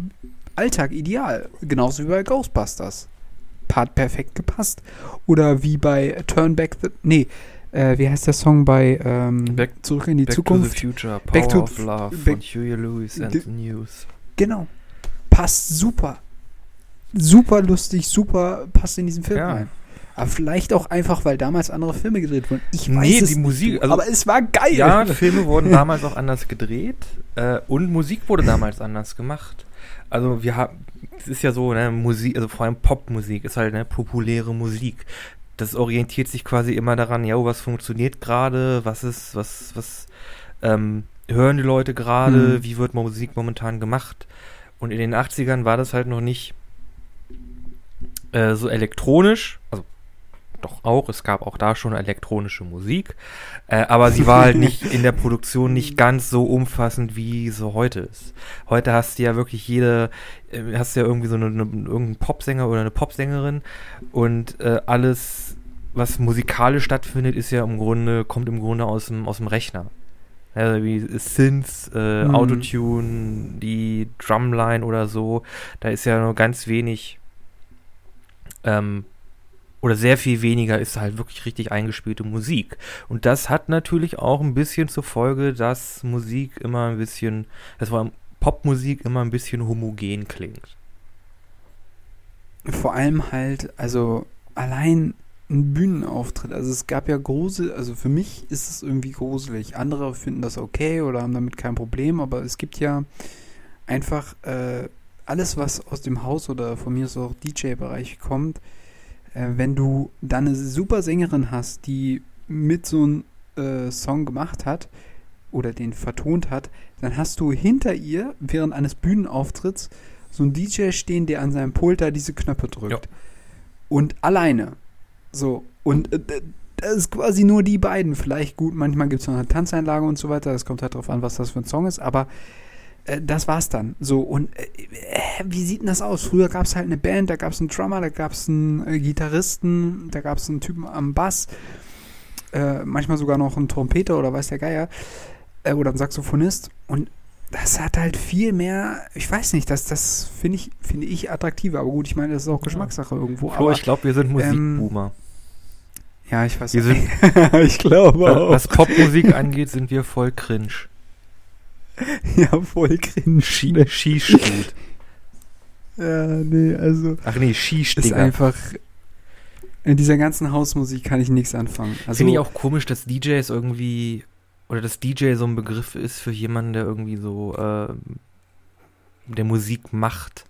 Alltag ideal. Genauso wie bei Ghostbusters. Part perfekt gepasst. Oder wie bei Turn Back the. Nee, äh, wie heißt der Song bei ähm, Back, Zurück in die Back Zukunft? To the Future, Power Back to of Love von Huey Lewis and the News. Genau. Passt super. Super lustig, super, passt in diesen Film ja. rein. Aber vielleicht auch einfach, weil damals andere Filme gedreht wurden. Ich weiß nee, es die Musik, nicht, also, aber es war geil. Ja, Filme wurden damals auch anders gedreht äh, und Musik wurde damals anders gemacht. Also wir haben, es ist ja so, ne, Musik, also vor allem Popmusik ist halt ne, populäre Musik das orientiert sich quasi immer daran, ja, was funktioniert gerade, was ist, was, was ähm, hören die Leute gerade, mhm. wie wird Musik momentan gemacht. Und in den 80ern war das halt noch nicht äh, so elektronisch, also doch auch, es gab auch da schon elektronische Musik, äh, aber sie war halt nicht [laughs] in der Produktion nicht ganz so umfassend, wie so heute ist. Heute hast du ja wirklich jede, äh, hast du ja irgendwie so eine, eine, irgendeinen Popsänger oder eine Popsängerin und äh, alles, was musikalisch stattfindet, ist ja im Grunde, kommt im Grunde aus dem, aus dem Rechner. Also wie Synths, äh, mhm. Autotune, die Drumline oder so, da ist ja nur ganz wenig ähm, oder sehr viel weniger ist halt wirklich richtig eingespielte Musik. Und das hat natürlich auch ein bisschen zur Folge, dass Musik immer ein bisschen, das war Popmusik immer ein bisschen homogen klingt. Vor allem halt, also allein ein Bühnenauftritt. Also es gab ja Grusel, also für mich ist es irgendwie gruselig. Andere finden das okay oder haben damit kein Problem, aber es gibt ja einfach äh, alles, was aus dem Haus oder von mir so auch DJ-Bereich kommt, äh, wenn du dann eine super Sängerin hast, die mit so einem äh, Song gemacht hat oder den vertont hat, dann hast du hinter ihr während eines Bühnenauftritts so einen DJ stehen, der an seinem Pult da diese Knöpfe drückt. Ja. Und alleine. So. Und äh, das ist quasi nur die beiden. Vielleicht gut, manchmal gibt es noch eine Tanzeinlage und so weiter. Das kommt halt drauf an, was das für ein Song ist. Aber äh, das war's dann. So, und äh, wie sieht denn das aus? Früher gab es halt eine Band, da gab es einen Drummer, da gab es einen äh, Gitarristen, da gab es einen Typen am Bass, äh, manchmal sogar noch einen Trompeter oder weiß der Geier, äh, oder einen Saxophonist. Und das hat halt viel mehr, ich weiß nicht, das, das finde ich, finde ich attraktiver. Aber gut, ich meine, das ist auch Geschmackssache ja. irgendwo. Flo, aber, ich glaube, wir sind Musikboomer. Ähm, ja, ich weiß sind, [laughs] Ich glaube auch. Was Popmusik angeht, sind wir voll cringe. Ja, voll cringe. Ski? Skistud. [laughs] Ja, nee, also Ach nee, ist Skistigger. einfach. In dieser ganzen Hausmusik kann ich nichts anfangen. Also, Finde ich auch komisch, dass DJs irgendwie, oder dass DJ so ein Begriff ist für jemanden, der irgendwie so, äh, der Musik macht.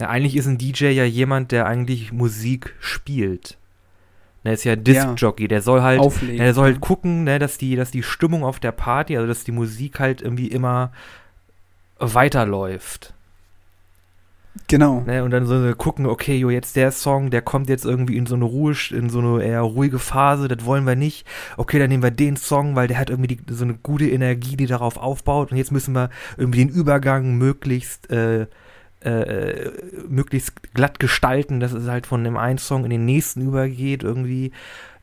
Ja, eigentlich ist ein DJ ja jemand, der eigentlich Musik spielt. Der ist ja Disc-Jockey, der soll halt, auflegen. Ja, der soll halt gucken, ne, dass die, dass die Stimmung auf der Party, also dass die Musik halt irgendwie immer weiterläuft. Genau. Ne, und dann so gucken, okay, jo, jetzt der Song, der kommt jetzt irgendwie in so eine Ruhe, in so eine eher ruhige Phase, das wollen wir nicht. Okay, dann nehmen wir den Song, weil der hat irgendwie die, so eine gute Energie, die darauf aufbaut. Und jetzt müssen wir irgendwie den Übergang möglichst, äh, äh, möglichst glatt gestalten, dass es halt von dem einen Song in den nächsten übergeht, irgendwie,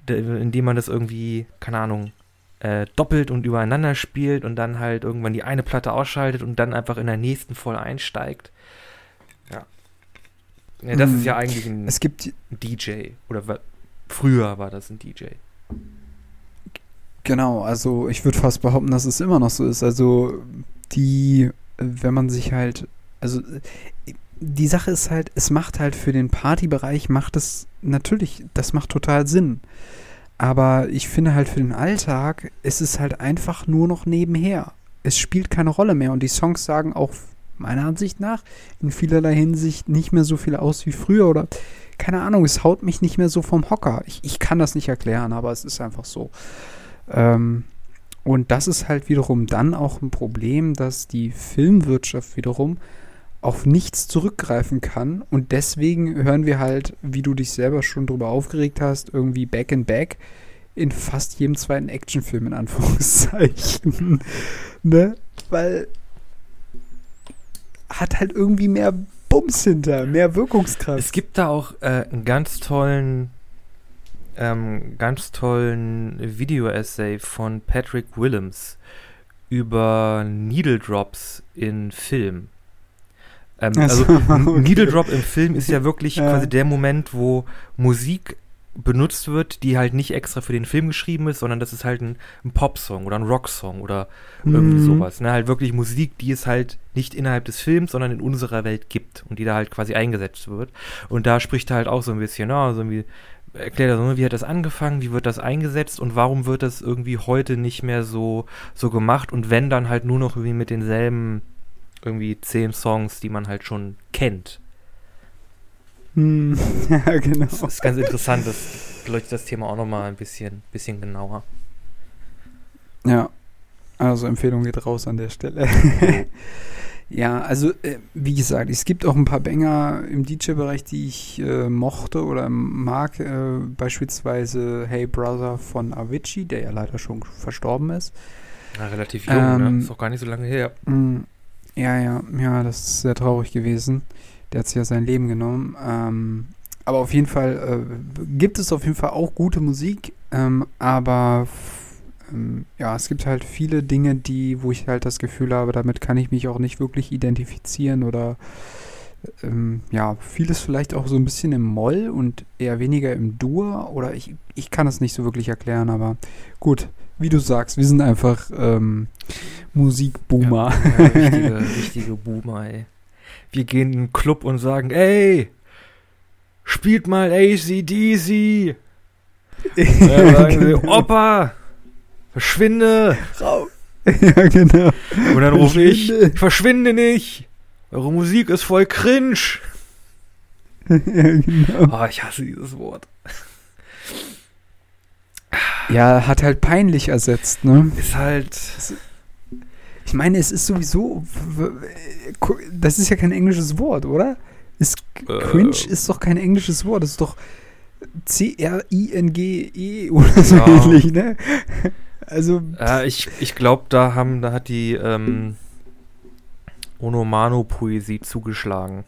de- indem man das irgendwie, keine Ahnung, äh, doppelt und übereinander spielt und dann halt irgendwann die eine Platte ausschaltet und dann einfach in der nächsten voll einsteigt. Ja. ja das Mhm. ist ja eigentlich ein Es gibt, DJ. Oder wa- früher war das ein DJ. genau, also ich würde fast behaupten, dass es immer noch so ist. Also die, wenn man sich halt, also die Sache ist halt, es macht halt für den Partybereich, macht es natürlich, das macht total Sinn. Aber ich finde halt für den Alltag ist es halt einfach nur noch nebenher. Es spielt keine Rolle mehr und die Songs sagen auch meiner Ansicht nach in vielerlei Hinsicht nicht mehr so viel aus wie früher oder keine Ahnung, es haut mich nicht mehr so vom Hocker. Ich, ich kann das nicht erklären, aber es ist einfach so. Ähm, und das ist halt wiederum dann auch ein Problem, dass die Filmwirtschaft wiederum auf nichts zurückgreifen kann. Und deswegen hören wir halt, wie du dich selber schon drüber aufgeregt hast, irgendwie Back in Back in fast jedem zweiten Actionfilm in Anführungszeichen. [laughs] ne? Weil hat halt irgendwie mehr Bums hinter, mehr Wirkungskraft. Es gibt da auch äh, einen ganz tollen, ähm, ganz tollen Video-Essay von Patrick Willems über Needle Drops in Film. Ähm, also so, ein okay. [laughs] Needle Drop im Film ist ja wirklich Ja. quasi der Moment, wo Musik benutzt wird, die halt nicht extra für den Film geschrieben ist, sondern das ist halt ein, ein Pop-Song oder ein Rock-Song oder irgendwie Mhm. sowas. Ne? Halt wirklich Musik, die es halt nicht innerhalb des Films, sondern in unserer Welt gibt und die da halt quasi eingesetzt wird. Und da spricht er halt auch so ein bisschen, ja, so irgendwie, erklärt er so, ne, wie hat das angefangen, wie wird das eingesetzt und warum wird das irgendwie heute nicht mehr so, so gemacht und wenn dann halt nur noch irgendwie mit denselben irgendwie zehn Songs, die man halt schon kennt. Hm, [laughs] ja, genau. Das ist ganz interessant, das beleuchtet das Thema auch nochmal ein bisschen, bisschen genauer. Ja, also Empfehlung geht raus an der Stelle. [laughs] ja, also äh, wie gesagt, es gibt auch ein paar Banger im DJ-Bereich, die ich äh, mochte oder mag. Äh, beispielsweise Hey Brother von Avicii, der ja leider schon verstorben ist. Ja, relativ jung, ne? Ähm, Ist auch gar nicht so lange her. Mm, Ja, ja, ja, das ist sehr traurig gewesen. Der hat sich ja sein Leben genommen. Ähm, aber auf jeden Fall äh, gibt es auf jeden Fall auch gute Musik, ähm, aber ähm, ja, es gibt halt viele Dinge, die, wo ich halt das Gefühl habe, damit kann ich mich auch nicht wirklich identifizieren oder ähm, ja, vieles vielleicht auch so ein bisschen im Moll und eher weniger im Dur oder ich, ich kann es nicht so wirklich erklären, aber gut, wie du sagst, wir sind einfach ähm, Musikboomer. Ja, richtige, [laughs] richtige Boomer, ey. Wir gehen in den Club und sagen, ey, spielt mal ACDC. Dann sagen sie, [laughs] Opa, verschwinde. Rau- [laughs] ja, genau. Und dann rufe ich, Verschwinde. verschwinde nicht. Eure Musik ist voll cringe. ja, genau. Oh, ich hasse dieses Wort. Ja, hat halt peinlich ersetzt, ne? Ist halt, Ich meine, es ist sowieso. Das ist ja kein englisches Wort, oder? Ist, Äh. cringe ist doch kein englisches Wort. Das ist doch C-R-I-N-G-E [laughs] oder so Ja. ähnlich, ne? Also, äh, ich, ich glaube, da haben, da hat die ähm, Onomano-Poesie zugeschlagen.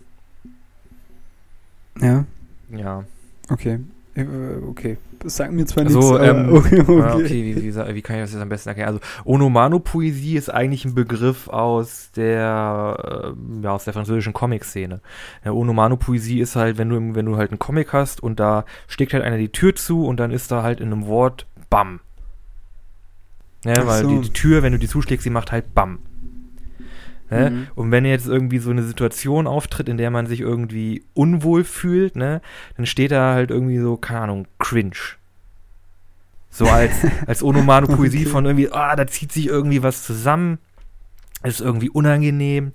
ja, Ja. okay. Äh, Okay. Das sagt mir zwar Also, nichts, ähm, [laughs] okay, okay. Okay, wie, wie, wie kann ich das jetzt am besten erklären? Also, Onomano-Poesie ist eigentlich ein Begriff aus der, äh, ja, aus der französischen Comic-Szene. Ja, Onomano-Poesie ist halt, wenn du, wenn du halt einen Comic hast und da steckt halt einer die Tür zu und dann ist da halt in einem Wort BAM. Ach weil so. die, die Tür, wenn du die zuschlägst, die macht halt BAM. Ne? Mhm. Und wenn jetzt irgendwie so eine Situation auftritt, in der man sich irgendwie unwohl fühlt, ne, dann steht da halt irgendwie so, keine Ahnung, cringe. So als, [laughs] als Onomatopoesie Okay. von irgendwie, ah, da zieht sich irgendwie was zusammen, ist irgendwie unangenehm.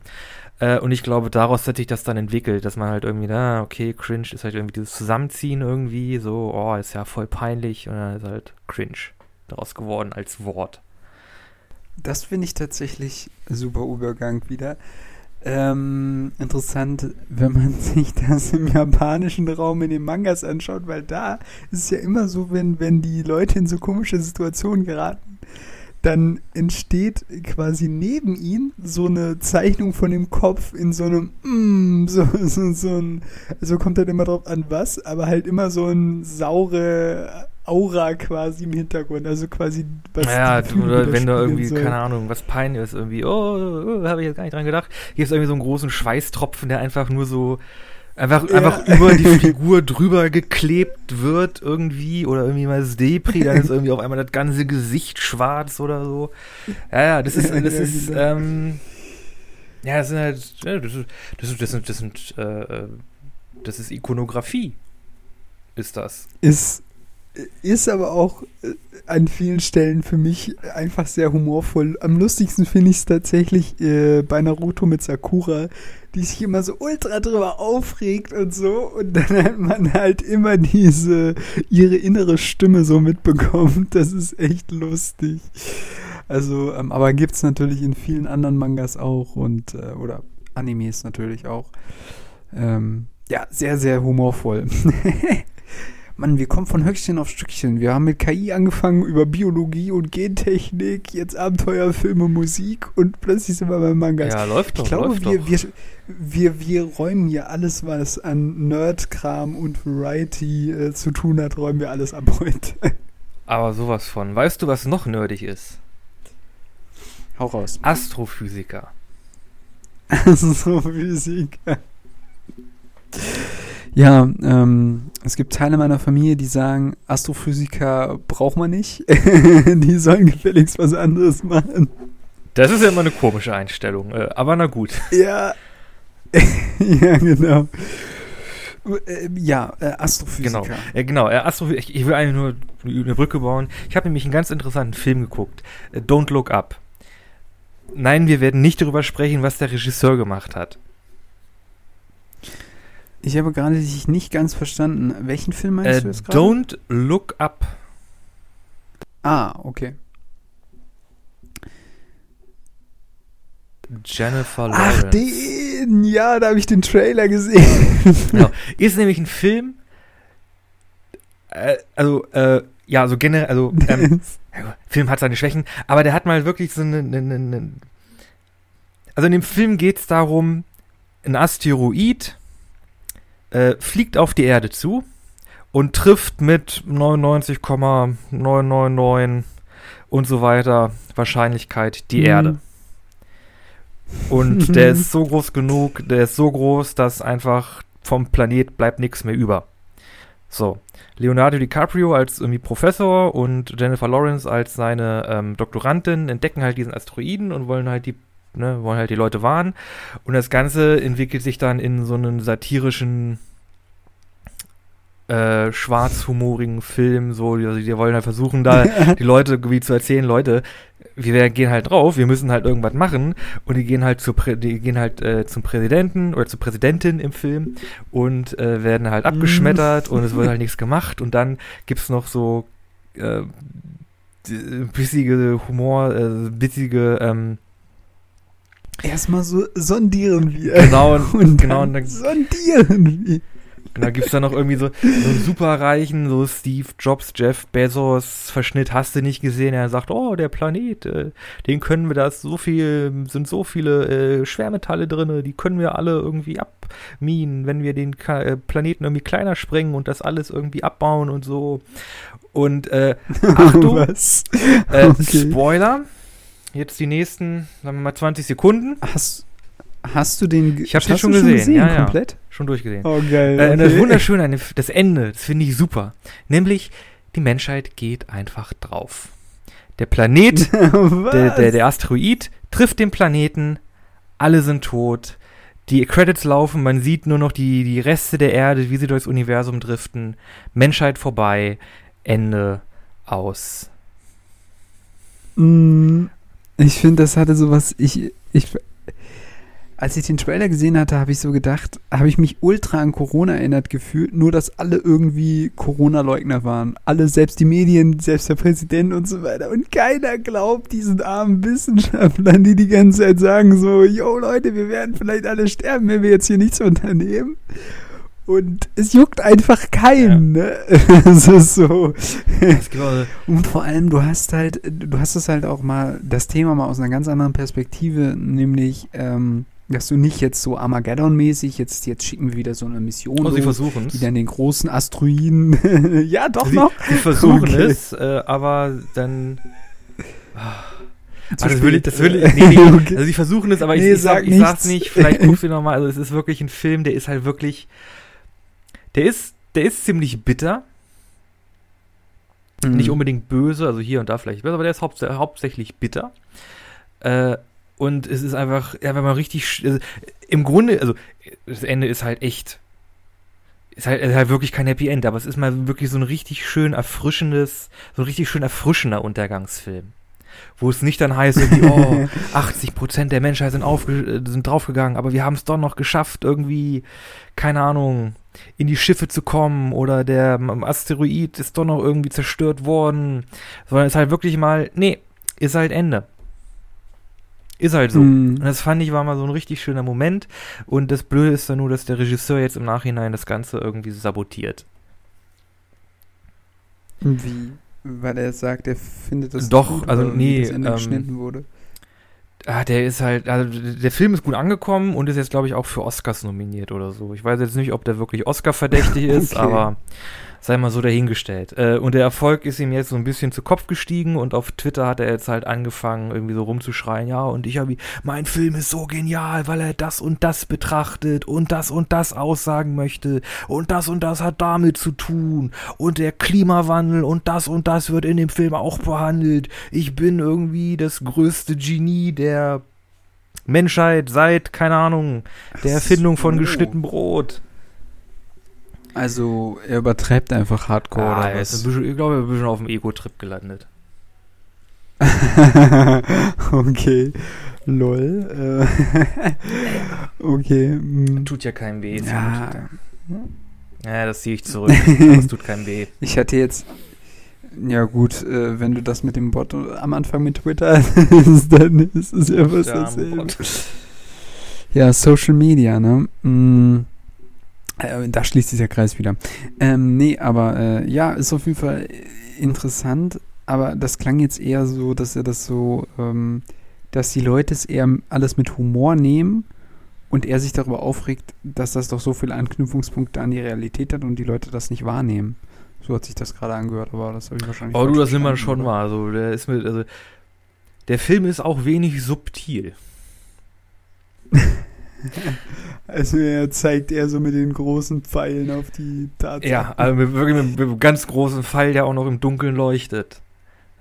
Äh, und ich glaube, daraus hat sich das dann entwickelt, dass man halt irgendwie, ah, okay, cringe ist halt irgendwie dieses Zusammenziehen irgendwie, so, oh, ist ja voll peinlich und dann ist halt cringe daraus geworden als Wort. Das finde ich tatsächlich super Übergang wieder. Ähm, interessant, wenn man [laughs] sich das im japanischen Raum in den Mangas anschaut, weil da ist es ja immer so, wenn, wenn die Leute in so komische Situationen geraten, dann entsteht quasi neben ihnen so eine Zeichnung von dem Kopf in so einem [laughs] mm, so, so, so ein, also kommt halt immer drauf an was, aber halt immer so ein saure Aura quasi im Hintergrund, also quasi was Ja, du, oder wenn da irgendwie, soll. keine Ahnung, was peinlich ist, irgendwie, oh, oh habe ich jetzt gar nicht dran gedacht, gibt es irgendwie so einen großen Schweißtropfen, der einfach nur so, einfach, Ja. einfach über die Figur drüber geklebt wird irgendwie, oder irgendwie mal das Depri, dann ist irgendwie auf einmal das ganze Gesicht schwarz oder so. Ja, ja, das ist, Ja, das ist, genau. ähm, ja, das sind halt, das, ist, das, ist, das sind, das sind, äh, äh, das ist Ikonografie, ist das. Ist, ist aber auch äh, an vielen Stellen für mich einfach sehr humorvoll. Am lustigsten finde ich es tatsächlich äh, bei Naruto mit Sakura, die sich immer so ultra drüber aufregt und so und dann hat man halt immer diese ihre innere Stimme so mitbekommt. [laughs] Das ist echt lustig. Also, ähm, aber gibt es natürlich in vielen anderen Mangas auch und äh, oder Animes natürlich auch. Ähm, ja, sehr, sehr humorvoll. [laughs] Mann, wir kommen von Höchstchen auf Stückchen. Wir haben mit KI angefangen über Biologie und Gentechnik, jetzt Abenteuerfilme, Musik und plötzlich sind wir beim Mangas. Ja, läuft doch, ich glaube, läuft wir, doch. wir, wir, wir räumen hier alles, was an Nerdkram und Variety äh, zu tun hat, räumen wir alles ab heute. [laughs] Aber sowas von. Weißt du, was noch nerdig ist? Hau raus. Astrophysiker. [laughs] so Physik. Ja, ähm, es gibt Teile meiner Familie, die sagen, Astrophysiker braucht man nicht. [laughs] die sollen gefälligst was anderes machen. Das ist ja immer eine komische Einstellung, äh, aber na gut. Ja. [laughs] ja, genau. Äh, Ja, äh, Astrophysiker. Genau, äh, genau. Äh, Astro ich, ich will eigentlich nur eine Brücke bauen. Ich habe nämlich einen ganz interessanten Film geguckt. Äh, Don't Look Up. Nein, wir werden nicht darüber sprechen, was der Regisseur gemacht hat. Ich habe gerade dich nicht ganz verstanden. Welchen Film meinst Äh, du jetzt gerade? Don't Look Up. Ah, okay. Jennifer Lawrence. Ach, den! Ja, da habe ich den Trailer gesehen. [laughs] Genau. Ist nämlich ein Film. Äh, also, äh, ja, so generell, also, [laughs] ähm, Film hat seine Schwächen, aber der hat mal wirklich so eine, eine, eine also in dem Film geht es darum, ein Asteroid äh, fliegt auf die Erde zu und trifft mit 99,999 und so weiter Wahrscheinlichkeit die Mhm. Erde. Und [laughs] der ist so groß genug, der ist so groß, dass einfach vom Planet bleibt nichts mehr über. So. Leonardo DiCaprio als irgendwie Professor und Jennifer Lawrence als seine ähm, Doktorandin entdecken halt diesen Asteroiden und wollen halt die, ne, wollen halt die Leute warnen. Und das Ganze entwickelt sich dann in so einen satirischen, äh, schwarzhumorigen Film, so, also die wollen halt versuchen, da [laughs] die Leute irgendwie zu erzählen, Leute, wir gehen halt drauf, wir müssen halt irgendwas machen. Und die gehen halt zur Prä die gehen halt äh, zum Präsidenten oder zur Präsidentin im Film und äh, werden halt abgeschmettert und es wird halt nichts gemacht. Und dann gibt's noch so äh, bissige Humor, äh, bissige ähm, Erstmal so sondieren wir. genau [laughs] und, genau dann und dann sondieren wir. Und da gibt's dann noch irgendwie so, so einen superreichen, so Steve Jobs, Jeff Bezos Verschnitt hast du nicht gesehen. Er sagt, oh, der Planet, äh, den können wir, da ist so viel, sind so viele äh, Schwermetalle drinne, die können wir alle irgendwie abminen, wenn wir den Ka äh, Planeten irgendwie kleiner sprengen und das alles irgendwie abbauen und so. Und äh, [laughs] Achtung, Was? äh, Okay. Spoiler, jetzt die nächsten, sagen wir mal 20 Sekunden, Hast, hast du den Ich hab den schon du gesehen, ja, ja. komplett? schon durchgesehen. Oh, geil. Äh, Das. Wunderschöne das Ende, das finde ich super. Nämlich, die Menschheit geht einfach drauf. Der Planet, [laughs] der, der, der Asteroid trifft den Planeten, alle sind tot, die Credits laufen, man sieht nur noch die, die Reste der Erde, wie sie durchs Universum driften, Menschheit vorbei, Ende, aus. Mm, Ich finde, das hatte sowas. Ich, ich, als ich den Trailer gesehen hatte, habe ich so gedacht, habe ich mich ultra an Corona erinnert gefühlt, nur dass alle irgendwie Corona-Leugner waren. Alle, selbst die Medien, selbst der Präsident und so weiter. Und keiner glaubt diesen armen Wissenschaftlern, die die ganze Zeit sagen so, yo Leute, wir werden vielleicht alle sterben, wenn wir jetzt hier nichts unternehmen. Und es juckt einfach keinen, ne? [laughs] Es ist so. Gibt auch- Und vor allem, du hast halt, du hast es halt auch mal, das Thema mal aus einer ganz anderen Perspektive, nämlich, ähm, dass du nicht jetzt so Armageddon-mäßig, jetzt, jetzt schicken wir wieder so eine Mission, Oh, sie versuchen die dann den großen Asteroiden, [laughs] ja doch Sie, noch, sie versuchen Okay. es, äh, aber dann. Ah, das will ich, das will ich, nee, nee, [laughs] Okay. also sie versuchen es, aber ich, Nee, ich, sag, ich sag's nicht, vielleicht guckst du nochmal, also es ist wirklich ein Film, der ist halt wirklich, der ist, der ist ziemlich bitter, Mhm. nicht unbedingt böse, also hier und da vielleicht besser, aber der ist haupts hauptsächlich bitter. Äh, und es ist einfach, ja, wenn man richtig, also, im Grunde, also das Ende ist halt echt, ist halt, ist halt wirklich kein Happy End, aber es ist mal wirklich so ein richtig schön erfrischendes, so ein richtig schön erfrischender Untergangsfilm. Wo es nicht dann heißt, irgendwie, oh, [laughs] 80% der Menschheit sind, aufge äh, sind draufgegangen, aber wir haben es doch noch geschafft, irgendwie, keine Ahnung, in die Schiffe zu kommen oder der M- Asteroid ist doch noch irgendwie zerstört worden. Sondern es ist halt wirklich mal, nee, ist halt Ende. Ist halt so. Mhm. Und das fand ich war mal so ein richtig schöner Moment. Und das Blöde ist dann nur, dass der Regisseur jetzt im Nachhinein das Ganze irgendwie sabotiert. Wie? Weil er sagt, er findet das Doch, gut, also nee, das Ende ähm, geschnitten wurde. Ah, der ist halt, also der Film ist gut angekommen und ist jetzt, glaube ich, auch für Oscars nominiert oder so. Ich weiß jetzt nicht, ob der wirklich Oscar-verdächtig [laughs] ist, Okay. aber sei mal so dahingestellt. Äh, und der Erfolg ist ihm jetzt so ein bisschen zu Kopf gestiegen und auf Twitter hat er jetzt halt angefangen, irgendwie so rumzuschreien, ja, und ich habe, mein Film ist so genial, weil er das und das betrachtet und das und das aussagen möchte und das und das hat damit zu tun und der Klimawandel und das und das wird in dem Film auch behandelt. Ich bin irgendwie das größte Genie der Menschheit seit, keine Ahnung, der Erfindung von geschnitten Brot. Also, er übertreibt einfach hardcore Ah, oder er was? bisschen, ich glaube, er ist ein bisschen auf dem Ego-Trip gelandet. [laughs] okay. Lol. Äh, [laughs] okay. mm. Tut ja keinem weh. Ja. ja, das ziehe ich zurück. Das tut keinem weh. [laughs] Ich hatte jetzt. Ja, gut, äh, wenn du das mit dem Bot am Anfang mit Twitter hast, dann ist es ja was dasselbe. Ja, Social Media, ne? Mm, äh, da schließt sich der Kreis wieder. Ähm, nee, aber äh, ja, ist auf jeden Fall interessant, aber das klang jetzt eher so, dass er das so, ähm, dass die Leute es eher alles mit Humor nehmen und er sich darüber aufregt, dass das doch so viele Anknüpfungspunkte an die Realität hat und die Leute das nicht wahrnehmen. So hat sich das gerade angehört, aber das habe ich wahrscheinlich. Oh, du, das nimmt man schon mal. Also, der ist mit, also, der Film ist auch wenig subtil. [laughs] Also er zeigt eher so mit den großen Pfeilen auf die Tatsache. Ja, also mit, wirklich mit, einem ganz großen Pfeil, der auch noch im Dunkeln leuchtet.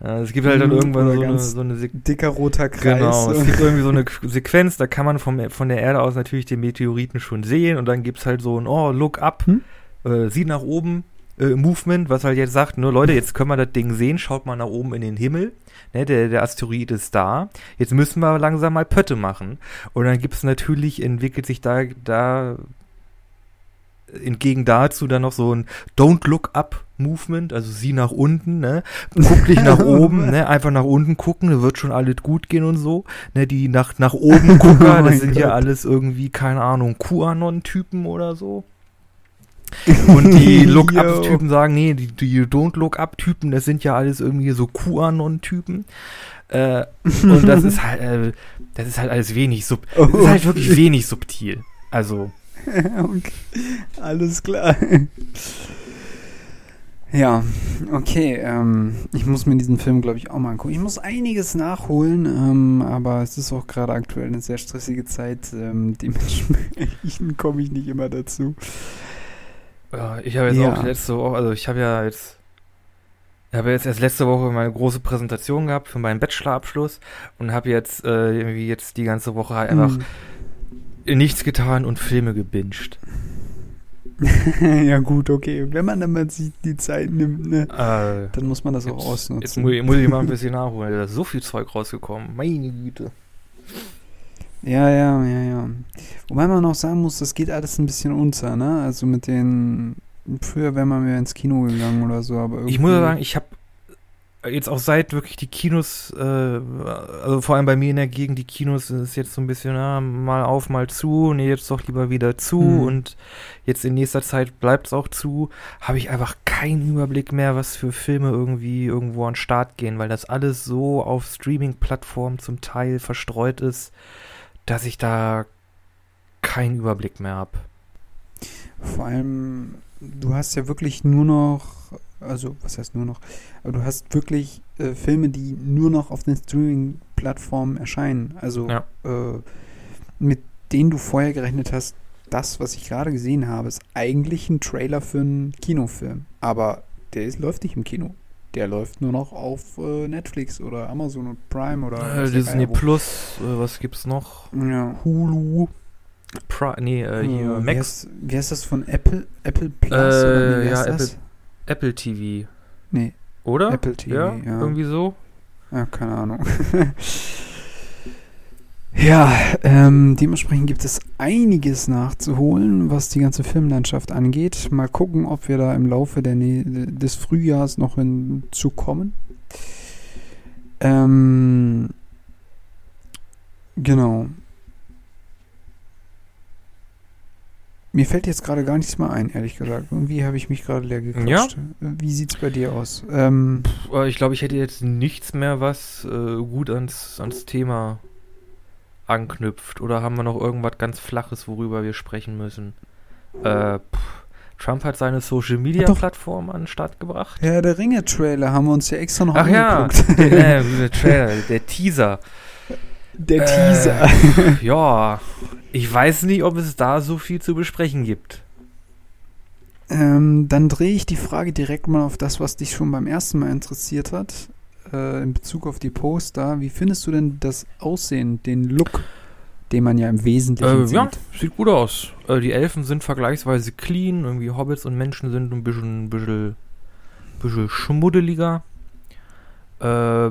Ja, es gibt halt dann Mhm, irgendwann so eine, so eine dicker roter Kreis. Genau, es [laughs] gibt irgendwie so eine Sequenz, da kann man vom, von der Erde aus natürlich den Meteoriten schon sehen und dann gibt's halt so ein, oh, look up, Hm? äh, sieh nach oben, äh, Movement, was halt jetzt sagt, ne, Leute, jetzt können wir das Ding sehen, schaut mal nach oben in den Himmel, ne, der, der Asteroid ist da, jetzt müssen wir langsam mal Pötte machen. Und dann gibt's natürlich, entwickelt sich da, da entgegen dazu dann noch so ein Don't Look Up Movement, also sieh nach unten, ne? Guck dich nach [laughs] oben, ne? Einfach nach unten gucken, da wird schon alles gut gehen und so. Ne? Die nach, nach oben Gucker, [laughs] Oh das sind ja Gott. alles irgendwie, keine Ahnung, QAnon-Typen oder so. Und die [laughs] Look-Up-Typen sagen, nee, die, die Don't-Look-Up-Typen, das sind ja alles irgendwie so QAnon-Typen. Äh, [laughs] und das ist halt, äh, das ist halt alles wenig sub, das ist halt wirklich wenig subtil. Also, [laughs] okay. Alles klar. Ja, okay. Ähm, ich muss mir diesen Film, glaube ich, auch mal angucken. Ich muss einiges nachholen, ähm, aber es ist auch gerade aktuell eine sehr stressige Zeit. Ähm, dementsprechend komme ich nicht immer dazu. Ja, ich habe jetzt Ja. auch letzte Woche, also ich habe ja jetzt, habe jetzt erst letzte Woche meine große Präsentation gehabt für meinen Bachelorabschluss und habe jetzt äh, irgendwie jetzt die ganze Woche halt einfach Hm. nichts getan und Filme gebinged. [laughs] ja, gut, okay. Wenn man dann mal sich die Zeit nimmt, ne, Äh, dann muss man das auch jetzt, jetzt ausnutzen. muss, ich- muss ich mal ein bisschen nachholen. Da ist so viel Zeug rausgekommen. Meine Güte. Ja, ja, ja, ja. Wobei man auch sagen muss, das geht alles ein bisschen unter, ne? Also mit den. Früher wäre man mehr ins Kino gegangen oder so, aber irgendwie. Ich muss ja sagen, ich habe jetzt auch seit wirklich die Kinos, äh, also vor allem bei mir in der Gegend, die Kinos ist jetzt so ein bisschen, ja, mal auf, mal zu, nee, jetzt doch lieber wieder zu Hm. und jetzt in nächster Zeit bleibt es auch zu, habe ich einfach keinen Überblick mehr, was für Filme irgendwie irgendwo an den Start gehen, weil das alles so auf Streaming-Plattformen zum Teil verstreut ist, dass ich da keinen Überblick mehr habe. Vor allem, du hast ja wirklich nur noch, also was heißt nur noch, aber du hast wirklich äh, Filme, die nur noch auf den Streaming-Plattformen erscheinen. Also Ja. äh, mit denen du vorher gerechnet hast, das, was ich gerade gesehen habe, ist eigentlich ein Trailer für einen Kinofilm. Aber der ist, läuft nicht im Kino. Der läuft nur noch auf äh, Netflix oder Amazon und Prime oder Äh, Disney wo. Plus, äh, was gibt's noch? Ja. Hulu. Pri nee, äh, hier, wie, Max, heißt, wie heißt das von Apple? Apple Plus? oder Äh, wie ja, das? Apple TV. Nee, Oder? Apple TV, ja, ja. irgendwie so. Ja, keine Ahnung. [laughs] ja, ähm, dementsprechend gibt es einiges nachzuholen, was die ganze Filmlandschaft angeht. Mal gucken, ob wir da im Laufe des Frühjahrs noch hinzukommen. Ähm, genau. Mir fällt jetzt gerade gar nichts mehr ein, ehrlich gesagt. Irgendwie habe ich mich gerade leer gequatscht. Wie sieht's bei dir aus? Ähm, Äh, Ich glaube, ich hätte jetzt nichts mehr, was äh, gut ans, ans Thema anknüpft. Oder haben wir noch irgendwas ganz Flaches, worüber wir sprechen müssen? Äh, pff, Trump hat seine Social Media. Plattform an den Start gebracht. ja, der Ringe-Trailer haben wir uns ja extra noch Ach ja, angeguckt. [laughs] der, äh, [laughs] der Trailer, der Teaser. Der Äh, Teaser. [laughs] Ja, ich weiß nicht, ob es da so viel zu besprechen gibt. Ähm, dann drehe ich die Frage direkt mal auf das, was dich schon beim ersten Mal interessiert hat, äh, in Bezug auf die Poster. Wie findest du denn das Aussehen, den Look, den man ja im Wesentlichen Äh, sieht? ja, sieht gut aus. Äh, die Elfen sind vergleichsweise clean, irgendwie Hobbits und Menschen sind ein bisschen, bisschen, bisschen schmuddeliger. Äh,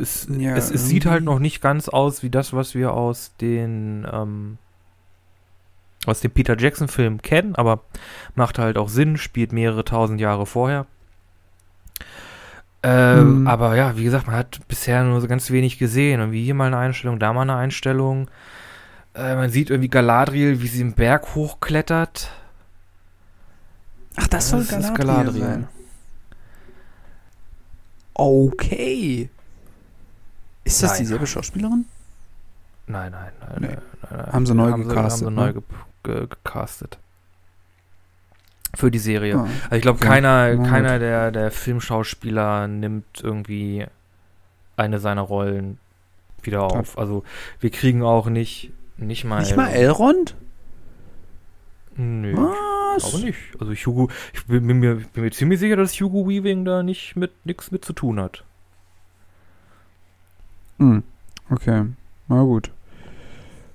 es, Ja, es, es sieht halt noch nicht ganz aus wie das, was wir aus den ähm, aus dem Peter Jackson Film kennen, aber macht halt auch Sinn, spielt mehrere tausend Jahre vorher. Äh, Mhm. Aber ja, wie gesagt, man hat bisher nur so ganz wenig gesehen. Irgendwie hier mal eine Einstellung, da mal eine Einstellung. Äh, man sieht irgendwie Galadriel, wie sie im Berg hochklettert. Ach, das soll Das ist Galadriel, Galadriel. sein. Okay. Ist das Nein. dieselbe Schauspielerin? Nein, nein, nein. Nee. nein, nein, nein. Haben sie neu haben gecastet, Sie, haben ne? sie neu ge ge gecastet. Für die Serie. Ah, Also ich glaube, Okay. keiner, Na keiner der, der Filmschauspieler nimmt irgendwie eine seiner Rollen wieder auf. Also wir kriegen auch nicht, nicht mal. nicht mal Elrond? Nö. Was? Aber nicht. Also Hugo, ich bin, bin, mir, bin mir ziemlich sicher, dass Hugo Weaving da nicht mit nichts mit zu tun hat. Hm, okay, na gut.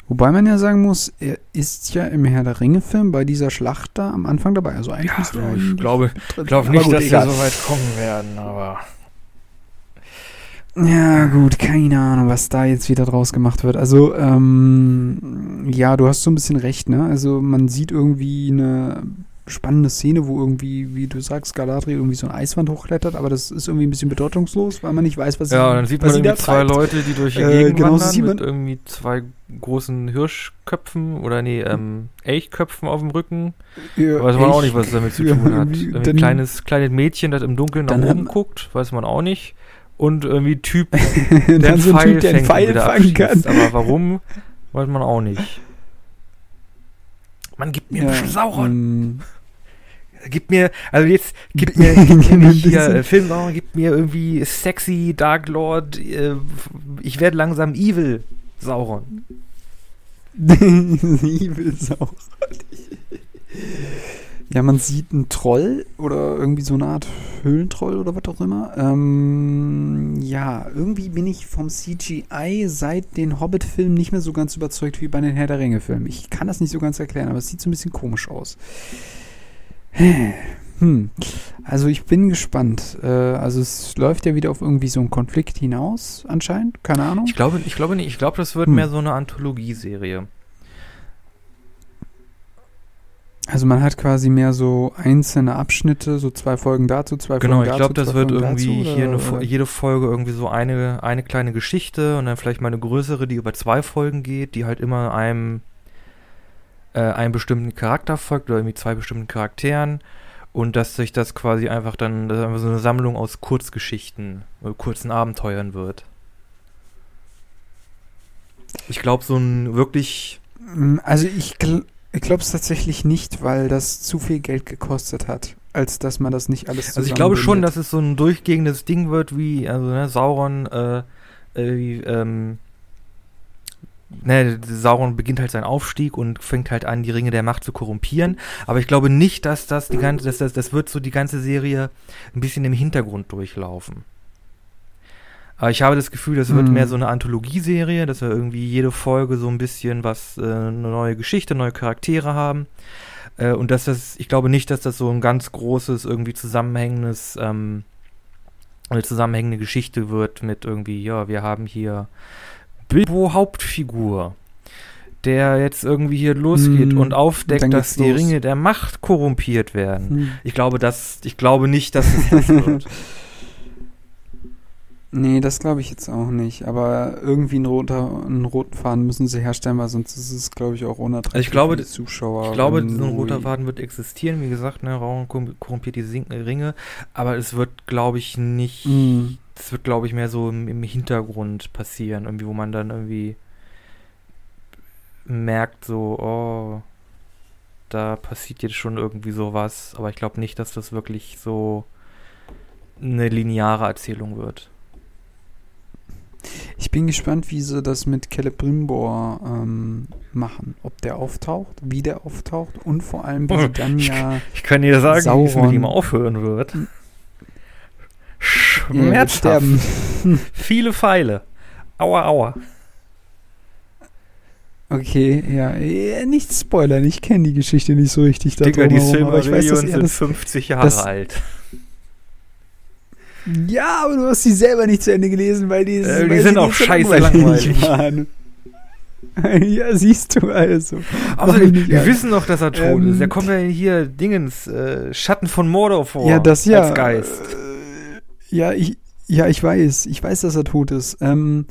Wobei man ja sagen muss, er ist ja im Herr der Ringe-Film bei dieser Schlacht da am Anfang dabei. Also eigentlich Ja, müsste er ich glaube, glaube nicht, gut, dass wir egal. so weit kommen werden, aber. Ja, gut, keine Ahnung, was da jetzt wieder draus gemacht wird. Also, ähm, ja, du hast so ein bisschen recht, ne? Also, man sieht irgendwie eine spannende Szene, wo irgendwie, wie du sagst, Galadriel irgendwie so eine Eiswand hochklettert, aber das ist irgendwie ein bisschen bedeutungslos, weil man nicht weiß, was Ja, sie, dann sieht man irgendwie zwei. Leute, die durch die Äh, Gegend genauso wandern mit irgendwie zwei großen Hirschköpfen oder nee, ähm, Elchköpfen auf dem Rücken. Ja, Weiß man auch echt. nicht, was es damit zu [laughs] Ja, tun hat. irgendwie- ein kleines, kleines Mädchen, das im Dunkeln nach oben guckt, weiß man auch nicht. Und irgendwie Typ, [laughs] der einen so ein Pfeil Typ, der einen Pfeil fangen kann. Aber warum, weiß man auch nicht. Man gibt mir ein bisschen Sauron. ähm, Gib mir, also jetzt, [laughs] gib mir, gib mir nicht hier äh, Filmsauron, gib mir irgendwie sexy Dark Lord, äh, ich werde langsam evil Sauron. [laughs] Evil Sau. [laughs] Ja, man sieht einen Troll oder irgendwie so eine Art Höhlentroll oder was auch immer. Ähm, ja, irgendwie bin ich vom CGI seit den Hobbit-Filmen nicht mehr so ganz überzeugt wie bei den Herr der Ringe-Filmen. Ich kann das nicht so ganz erklären, aber es sieht so ein bisschen komisch aus. [sighs] Hm. Also ich bin gespannt. Äh, also es läuft ja wieder auf irgendwie so einen Konflikt hinaus, anscheinend. Keine Ahnung. Ich glaube, ich glaube nicht. Ich glaube, das wird Hm. mehr so eine Anthologieserie. Also man hat quasi mehr so einzelne Abschnitte, so zwei Folgen dazu, zwei Genau, Folgen ich dazu. glaube, das wird Folgen irgendwie dazu, hier eine, oder- Fo- jede Folge irgendwie so eine, eine kleine Geschichte und dann vielleicht mal eine größere, die über zwei Folgen geht, die halt immer einem, äh, einem bestimmten Charakter folgt oder irgendwie zwei bestimmten Charakteren und dass sich das quasi einfach dann dass einfach so eine Sammlung aus Kurzgeschichten, oder kurzen Abenteuern wird. Ich glaube, so ein wirklich Mm, Also ich, gl ich glaube es tatsächlich nicht, weil das zu viel Geld gekostet hat, als dass man das nicht alles Also ich glaube schon, dass es so ein durchgehendes Ding wird, wie, also ne, Sauron, äh, äh, wie, ähm, ne, Sauron beginnt halt seinen Aufstieg und fängt halt an, die Ringe der Macht zu korrumpieren. Aber ich glaube nicht, dass das die ganze, dass das, das wird so die ganze Serie ein bisschen im Hintergrund durchlaufen. Aber ich habe das Gefühl, das wird Mhm. mehr so eine Anthologieserie, dass wir irgendwie jede Folge so ein bisschen was, äh, eine neue Geschichte, neue Charaktere haben. Äh, und dass das, ich glaube nicht, dass das so ein ganz großes, irgendwie zusammenhängendes, ähm, eine zusammenhängende Geschichte wird mit irgendwie, ja, wir haben hier Bilbo Hauptfigur, der jetzt irgendwie hier losgeht Hm, und aufdeckt, dass die los. Ringe der Macht korrumpiert werden. Hm. Ich glaube, das, ich glaube nicht, dass es das [laughs] wird. Nee, das glaube ich jetzt auch nicht. Aber irgendwie einen, roter, einen roten Faden müssen sie herstellen, weil sonst ist es, glaube ich, auch unattraktiv Also ich glaube, für die Zuschauer. Ich glaube, so ein roter Faden wird existieren. Wie gesagt, ne, Raum korrum- korrumpiert die Ringe. Aber es wird, glaube ich, nicht. Hm. Es wird, glaube ich, mehr so im, im Hintergrund passieren. Irgendwie, wo man dann irgendwie merkt, so, oh, da passiert jetzt schon irgendwie sowas. Aber ich glaube nicht, dass das wirklich so eine lineare Erzählung wird. Ich bin gespannt, wie sie das mit Celebrimbor ähm, machen. Ob der auftaucht, wie der auftaucht und vor allem, wie sie dann ich- ja... Ich kann dir sagen, wie es mit ihm aufhören wird. Ja, wird Schmerzhaft. sterben. [laughs] [laughs] Viele Pfeile. Aua, aua. Okay, ja. Äh, Nicht spoilern, ich kenne die Geschichte nicht so richtig. Digga, die ich Silmarillion sind das 50 Jahre alt. Ja, aber du hast sie selber nicht zu Ende gelesen, weil die, Äh, die weil sind sie auch scheiße waren. [laughs] ja, siehst du also. Aber wir wissen doch, dass er tot Ähm, ist. Der kommt ja hier, Dingens, äh, Schatten von Mordor vor. ja, das ja. Als Geist. Äh, ja, ich, ja, ich weiß. Ich weiß, dass er tot ist. Ähm,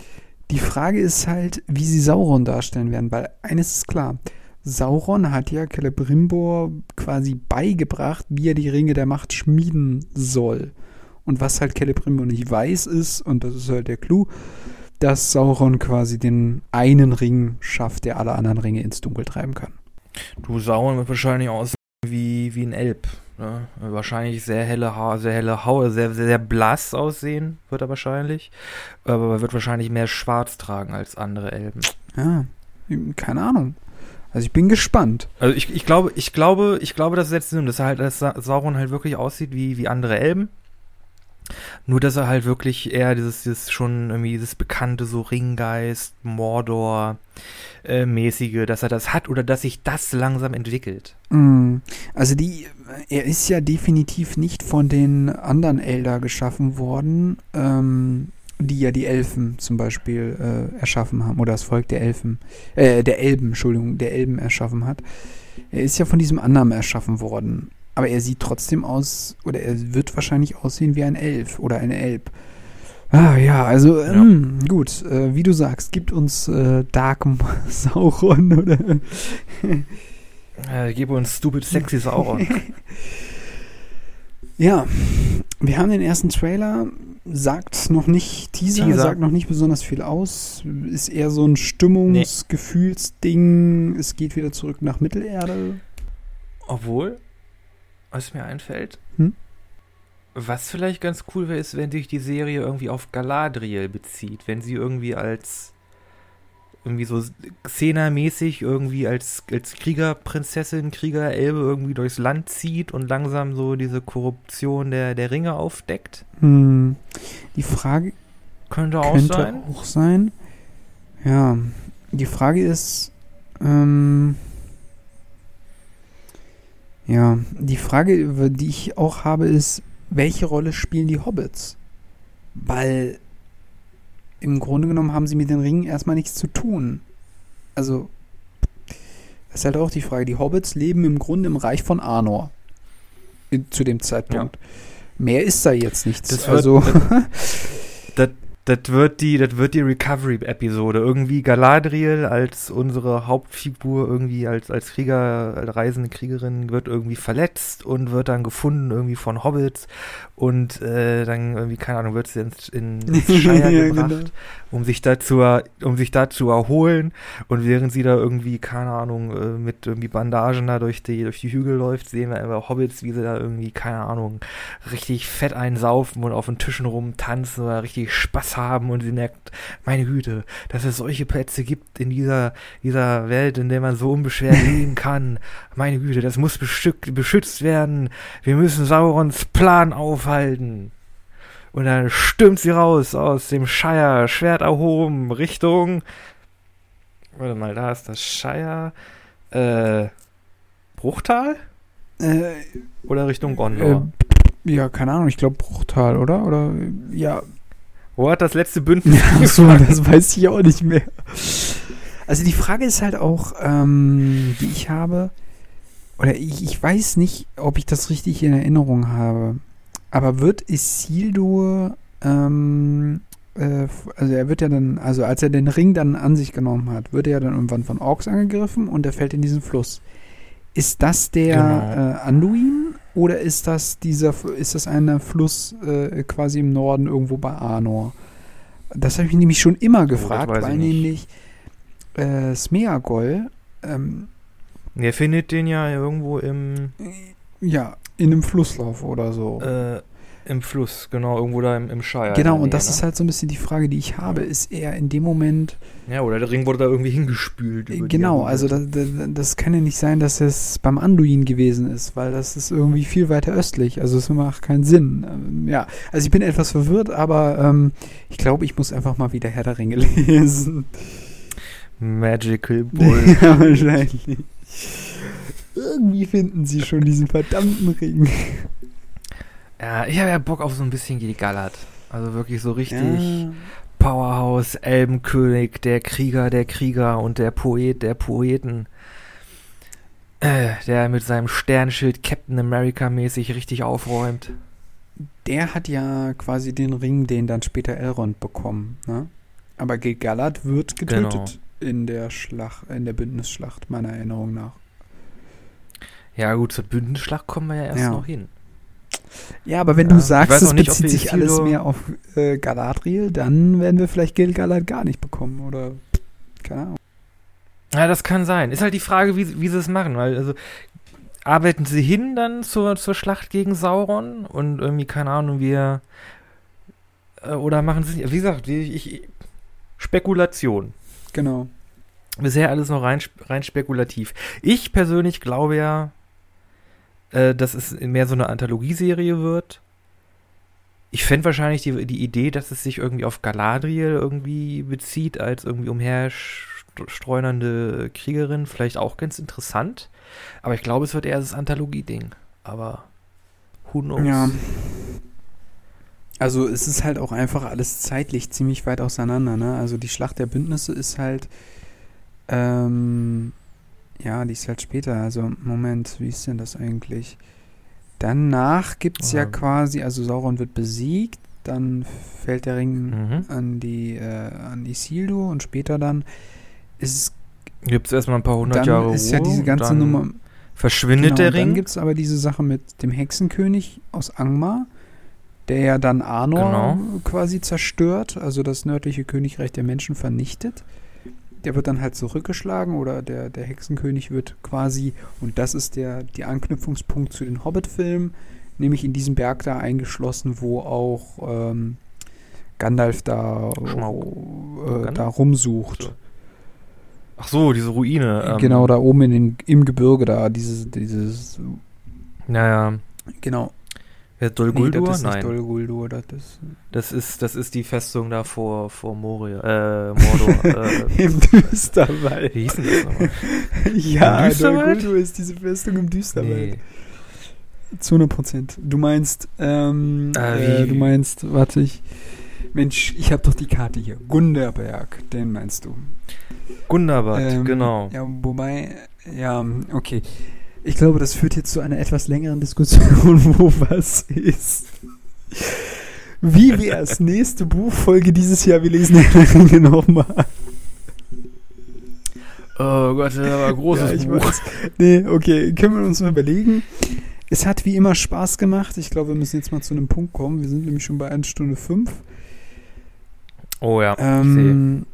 die Frage ist halt, wie sie Sauron darstellen werden, weil eines ist klar. Sauron hat ja Celebrimbor quasi beigebracht, wie er die Ringe der Macht schmieden soll. Und was halt Celebrimbor nicht weiß ist, und das ist halt der Clou, dass Sauron quasi den einen Ring schafft, der alle anderen Ringe ins Dunkel treiben kann. Du Sauron wird wahrscheinlich aussehen wie, wie ein Elb. Ne? Wahrscheinlich sehr helle Haare, sehr helle Haue, sehr, sehr, sehr blass aussehen, wird er wahrscheinlich. Aber er wird wahrscheinlich mehr schwarz tragen als andere Elben. Ja, keine Ahnung. Also ich bin gespannt. Also ich, ich glaube, ich glaube, ich glaube, das setzt Sinn, dass er halt, dass Sa- Sauron halt wirklich aussieht wie, wie andere Elben. Nur, dass er halt wirklich eher dieses, dieses schon irgendwie dieses bekannte so Ringgeist, Mordor äh, dass er das hat oder dass sich das langsam entwickelt. Mm, Also die, er ist ja definitiv nicht von den anderen Elder geschaffen worden, ähm, die ja die Elfen zum Beispiel äh, erschaffen haben, oder das Volk der Elfen, äh, der Elben, Entschuldigung, der Elben erschaffen hat. Er ist ja von diesem anderen erschaffen worden. Aber er sieht trotzdem aus, oder er wird wahrscheinlich aussehen wie ein Elf oder eine Elb. Ah ja, also Ja. ähm, gut, äh, wie du sagst, gibt uns äh, Dark [laughs] Sauron oder Äh, gib uns Stupid Sexy Sauron. [laughs] Ja, wir haben den ersten Trailer, sagt noch nicht Teaser, Teaser. sagt noch nicht besonders viel aus, ist eher so ein Stimmungsgefühlsding, es geht wieder zurück nach Mittelerde. Obwohl, was mir einfällt, Hm? was vielleicht ganz cool wäre, ist, wenn sich die Serie irgendwie auf Galadriel bezieht, wenn sie irgendwie als irgendwie so Xena-mäßig irgendwie als, als Kriegerprinzessin, Kriegerelbe irgendwie durchs Land zieht und langsam so diese Korruption der, der Ringe aufdeckt. Hm. Die Frage Könnte auch könnte sein. auch sein. Ja, die Frage ist, ähm, ja, die Frage, die ich auch habe, ist, welche Rolle spielen die Hobbits? Weil im Grunde genommen haben sie mit den Ringen erstmal nichts zu tun. Also, das ist halt auch die Frage. Die Hobbits leben im Grunde im Reich von Arnor. In, zu dem Zeitpunkt. Mehr ist da jetzt nichts. Das wird- also, [laughs] [laughs] Das, wird die, das wird die Recovery-Episode. Irgendwie Galadriel als unsere Hauptfigur, irgendwie als, als Krieger, als reisende Kriegerin, wird irgendwie verletzt und wird dann gefunden irgendwie von Hobbits und äh, dann irgendwie, keine Ahnung, wird sie ins, in, ins [laughs] Shire Ja, gebracht, genau. Um sich dazu, um sich da zu erholen und während sie da irgendwie, keine Ahnung, äh, mit irgendwie Bandagen da durch die, durch die Hügel läuft, sehen wir einfach Hobbits, wie sie da irgendwie, keine Ahnung, richtig fett einsaufen und auf den Tischen rumtanzen oder richtig Spaß haben und sie merkt, meine Güte, dass es solche Plätze gibt in dieser, dieser Welt, in der man so unbeschwert [laughs] leben kann. Meine Güte, das muss bestück, beschützt werden. Wir müssen Saurons Plan aufhalten. Und dann stürmt sie raus aus dem Shire, Schwert erhoben, Richtung. Warte mal, da ist das Shire. Äh, Bruchtal? äh, Oder Richtung Gondor? äh, ja, keine Ahnung, ich glaube Bruchtal, oder? Oder, ja, Wo hat das letzte Bündnis [laughs] Ach so, das weiß ich auch nicht mehr. Also die Frage ist halt auch, ähm, die ich habe, oder ich, ich weiß nicht, ob ich das richtig in Erinnerung habe, aber wird Isildur, ähm, äh, also er wird ja dann, also als er den Ring dann an sich genommen hat, wird er ja dann irgendwann von Orks angegriffen und er fällt in diesen Fluss. Ist das der Genau. äh, Anduin oder ist das dieser, ist das einer Fluss äh, quasi im Norden irgendwo bei Arnor? Das habe ich nämlich schon immer gefragt, weiß ich weil nämlich äh, Smeagol ähm, Er findet den ja irgendwo im, ja in einem Flusslauf oder so. äh, im Fluss, genau, irgendwo da im, im Shire. genau, und das Nähe, ist halt so ein bisschen die Frage, die ich habe. Ist er in dem Moment ne? Ja, oder der Ring wurde da irgendwie hingespült. Genau, also das, das, das kann ja nicht sein, dass es beim Anduin gewesen ist, weil das ist irgendwie viel weiter östlich. Also es macht keinen Sinn. Ähm, ja, also ich bin etwas verwirrt, aber ähm, ich glaube, ich muss einfach mal wieder Herr der Ringe [laughs] lesen. Magical [laughs] Bull. ja, wahrscheinlich. Irgendwie finden sie schon diesen verdammten Ring. ja, ich habe ja Bock auf so ein bisschen Gilgalad. Also wirklich so richtig Ja. Powerhouse, Elbenkönig, der Krieger der Krieger und der Poet der Poeten. Äh, der mit seinem Sternenschild Captain America mäßig richtig aufräumt. Der hat ja quasi den Ring, den dann später Elrond bekommen. Ne? Aber Gilgalad wird getötet in der Schlacht, in der Bündnisschlacht, meiner Erinnerung nach. Ja gut, zur Bündnisschlacht kommen wir ja erst Ja. noch hin. Ja, aber wenn Ja, du sagst, es nicht, bezieht sich alles mehr auf äh, Galadriel, dann werden wir vielleicht Gilgalad gar nicht bekommen oder keine Ahnung. Ja, das kann sein. Ist halt die Frage, wie, wie sie es machen, weil also arbeiten sie hin dann zur, zur Schlacht gegen Sauron und irgendwie, keine Ahnung, wir äh, oder machen sie, wie gesagt, ich, ich, Spekulation. Genau. Bisher alles noch rein, rein spekulativ. Ich persönlich glaube ja, äh, dass es mehr so eine Anthologieserie wird. Ich fände wahrscheinlich die, die Idee, dass es sich irgendwie auf Galadriel irgendwie bezieht, als irgendwie umherstreunernde Kriegerin, vielleicht auch ganz interessant. Aber ich glaube, es wird eher das Anthologie-Ding. Aber who knows? Ja. Also es ist halt auch einfach alles zeitlich ziemlich weit auseinander, ne? Also die Schlacht der Bündnisse ist halt ähm, ja, die ist halt später. Also Moment, wie ist denn das eigentlich? Danach gibt es ja Ähm. quasi, also Sauron wird besiegt, dann fällt der Ring Mhm. an die äh, an Isildur und später dann ist es Gibt es erstmal ein paar hundert dann Jahre ist ja diese ganze Nummer Verschwindet genau, der und Dann Ring? gibt es aber diese Sache mit dem Hexenkönig aus Angmar, der ja dann Arnor Genau. quasi zerstört, also das nördliche Königreich der Menschen vernichtet. Der wird dann halt zurückgeschlagen oder der, der Hexenkönig wird quasi, und das ist der, der Anknüpfungspunkt zu den Hobbit-Filmen, nämlich in diesem Berg da eingeschlossen, wo auch ähm, Gandalf da, äh, da rumsucht. So. Ach so, diese Ruine. Ähm, genau, da oben in den, im Gebirge da, dieses, dieses, Naja. genau. Ja, Dol Nee, Guldur? das ist Nein. Dol Guldur, das ist Das ist, das ist die Festung da vor, vor Moria, äh, Mordor. [laughs] äh, im Düsterwald. wie hieß denn das nochmal? Ja, Dol? Guldur ist diese Festung im Düsterwald. Nee. Zu 100 Prozent. Du meinst, ähm, Äh, äh, du meinst, warte ich, Mensch, ich habe doch die Karte hier. Gunderberg, den meinst du. Gundabad, Ähm, genau. Ja, wobei, ja, okay. Ich glaube, das führt jetzt zu einer etwas längeren Diskussion, [laughs] wo was ist. Wie wär's? Nächste Buchfolge dieses Jahr, wir lesen Herr der Ringe nochmal. Oh Gott, das ist aber ein großes Ja, Buch. weiß. Nee, okay, können wir uns mal überlegen. Es hat wie immer Spaß gemacht. Ich glaube, wir müssen jetzt mal zu einem Punkt kommen. Wir sind nämlich schon bei 1 Stunde 5. Oh ja, ich sehe. Ähm,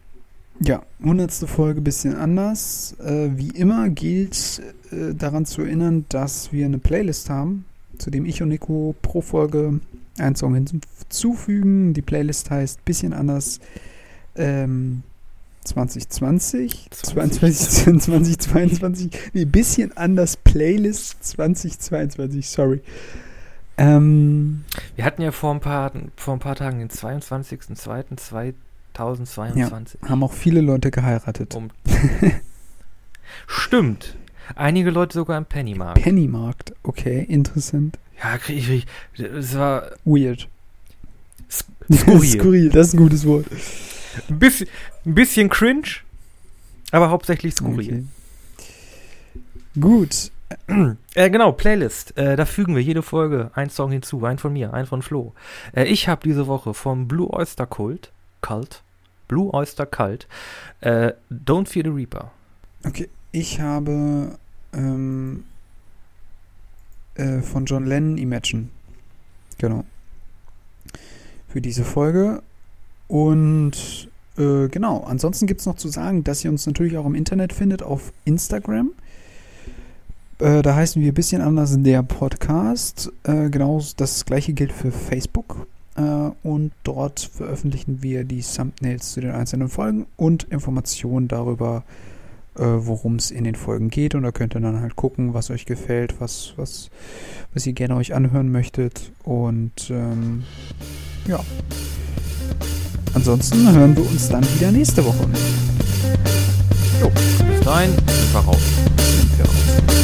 ja, 100. Folge bisschen anders. Äh, wie immer gilt äh, daran zu erinnern, dass wir eine Playlist haben, zu dem ich und Nico pro Folge einen Song hinzufügen. Die Playlist heißt bisschen anders ähm, 2020, 22, 2022, nee, bisschen anders Playlist 2022, sorry. Ähm, Wir hatten ja vor ein paar, vor ein paar Tagen den 22.02.2022. haben auch viele Leute geheiratet. Um [laughs] Stimmt. Einige Leute sogar im Pennymarkt. Pennymarkt, okay, interessant. Ja, krieg ich. Es war Weird. sk- [laughs] skurril. Skurril, das ist ein gutes Wort. Ein bisschen, ein bisschen cringe, aber hauptsächlich skurril. Okay. Gut. [clears throat] Äh, genau, Playlist. Äh, da fügen wir jede Folge einen Song hinzu. Einen von mir, einen von Flo. Äh, ich habe diese Woche vom Blue Oyster Cult, Cult, Blue Oyster Cult, äh, Don't Fear the Reaper. Okay, ich habe ähm, äh, von John Lennon Imagine. Genau. Für diese Folge. Und äh, genau, ansonsten gibt es noch zu sagen, dass ihr uns natürlich auch im Internet findet auf Instagram. Äh, da heißen wir ein bisschen anders der Podcast. Äh, genau das gleiche gilt für Facebook. Äh, und dort veröffentlichen wir die Thumbnails zu den einzelnen Folgen und Informationen darüber, äh, worum es in den Folgen geht. Und da könnt ihr dann halt gucken, was euch gefällt, was, was, was ihr gerne euch anhören möchtet. Und ähm, ja. Ansonsten hören wir uns dann wieder nächste Woche. Jo, bis dahin, einfach raus.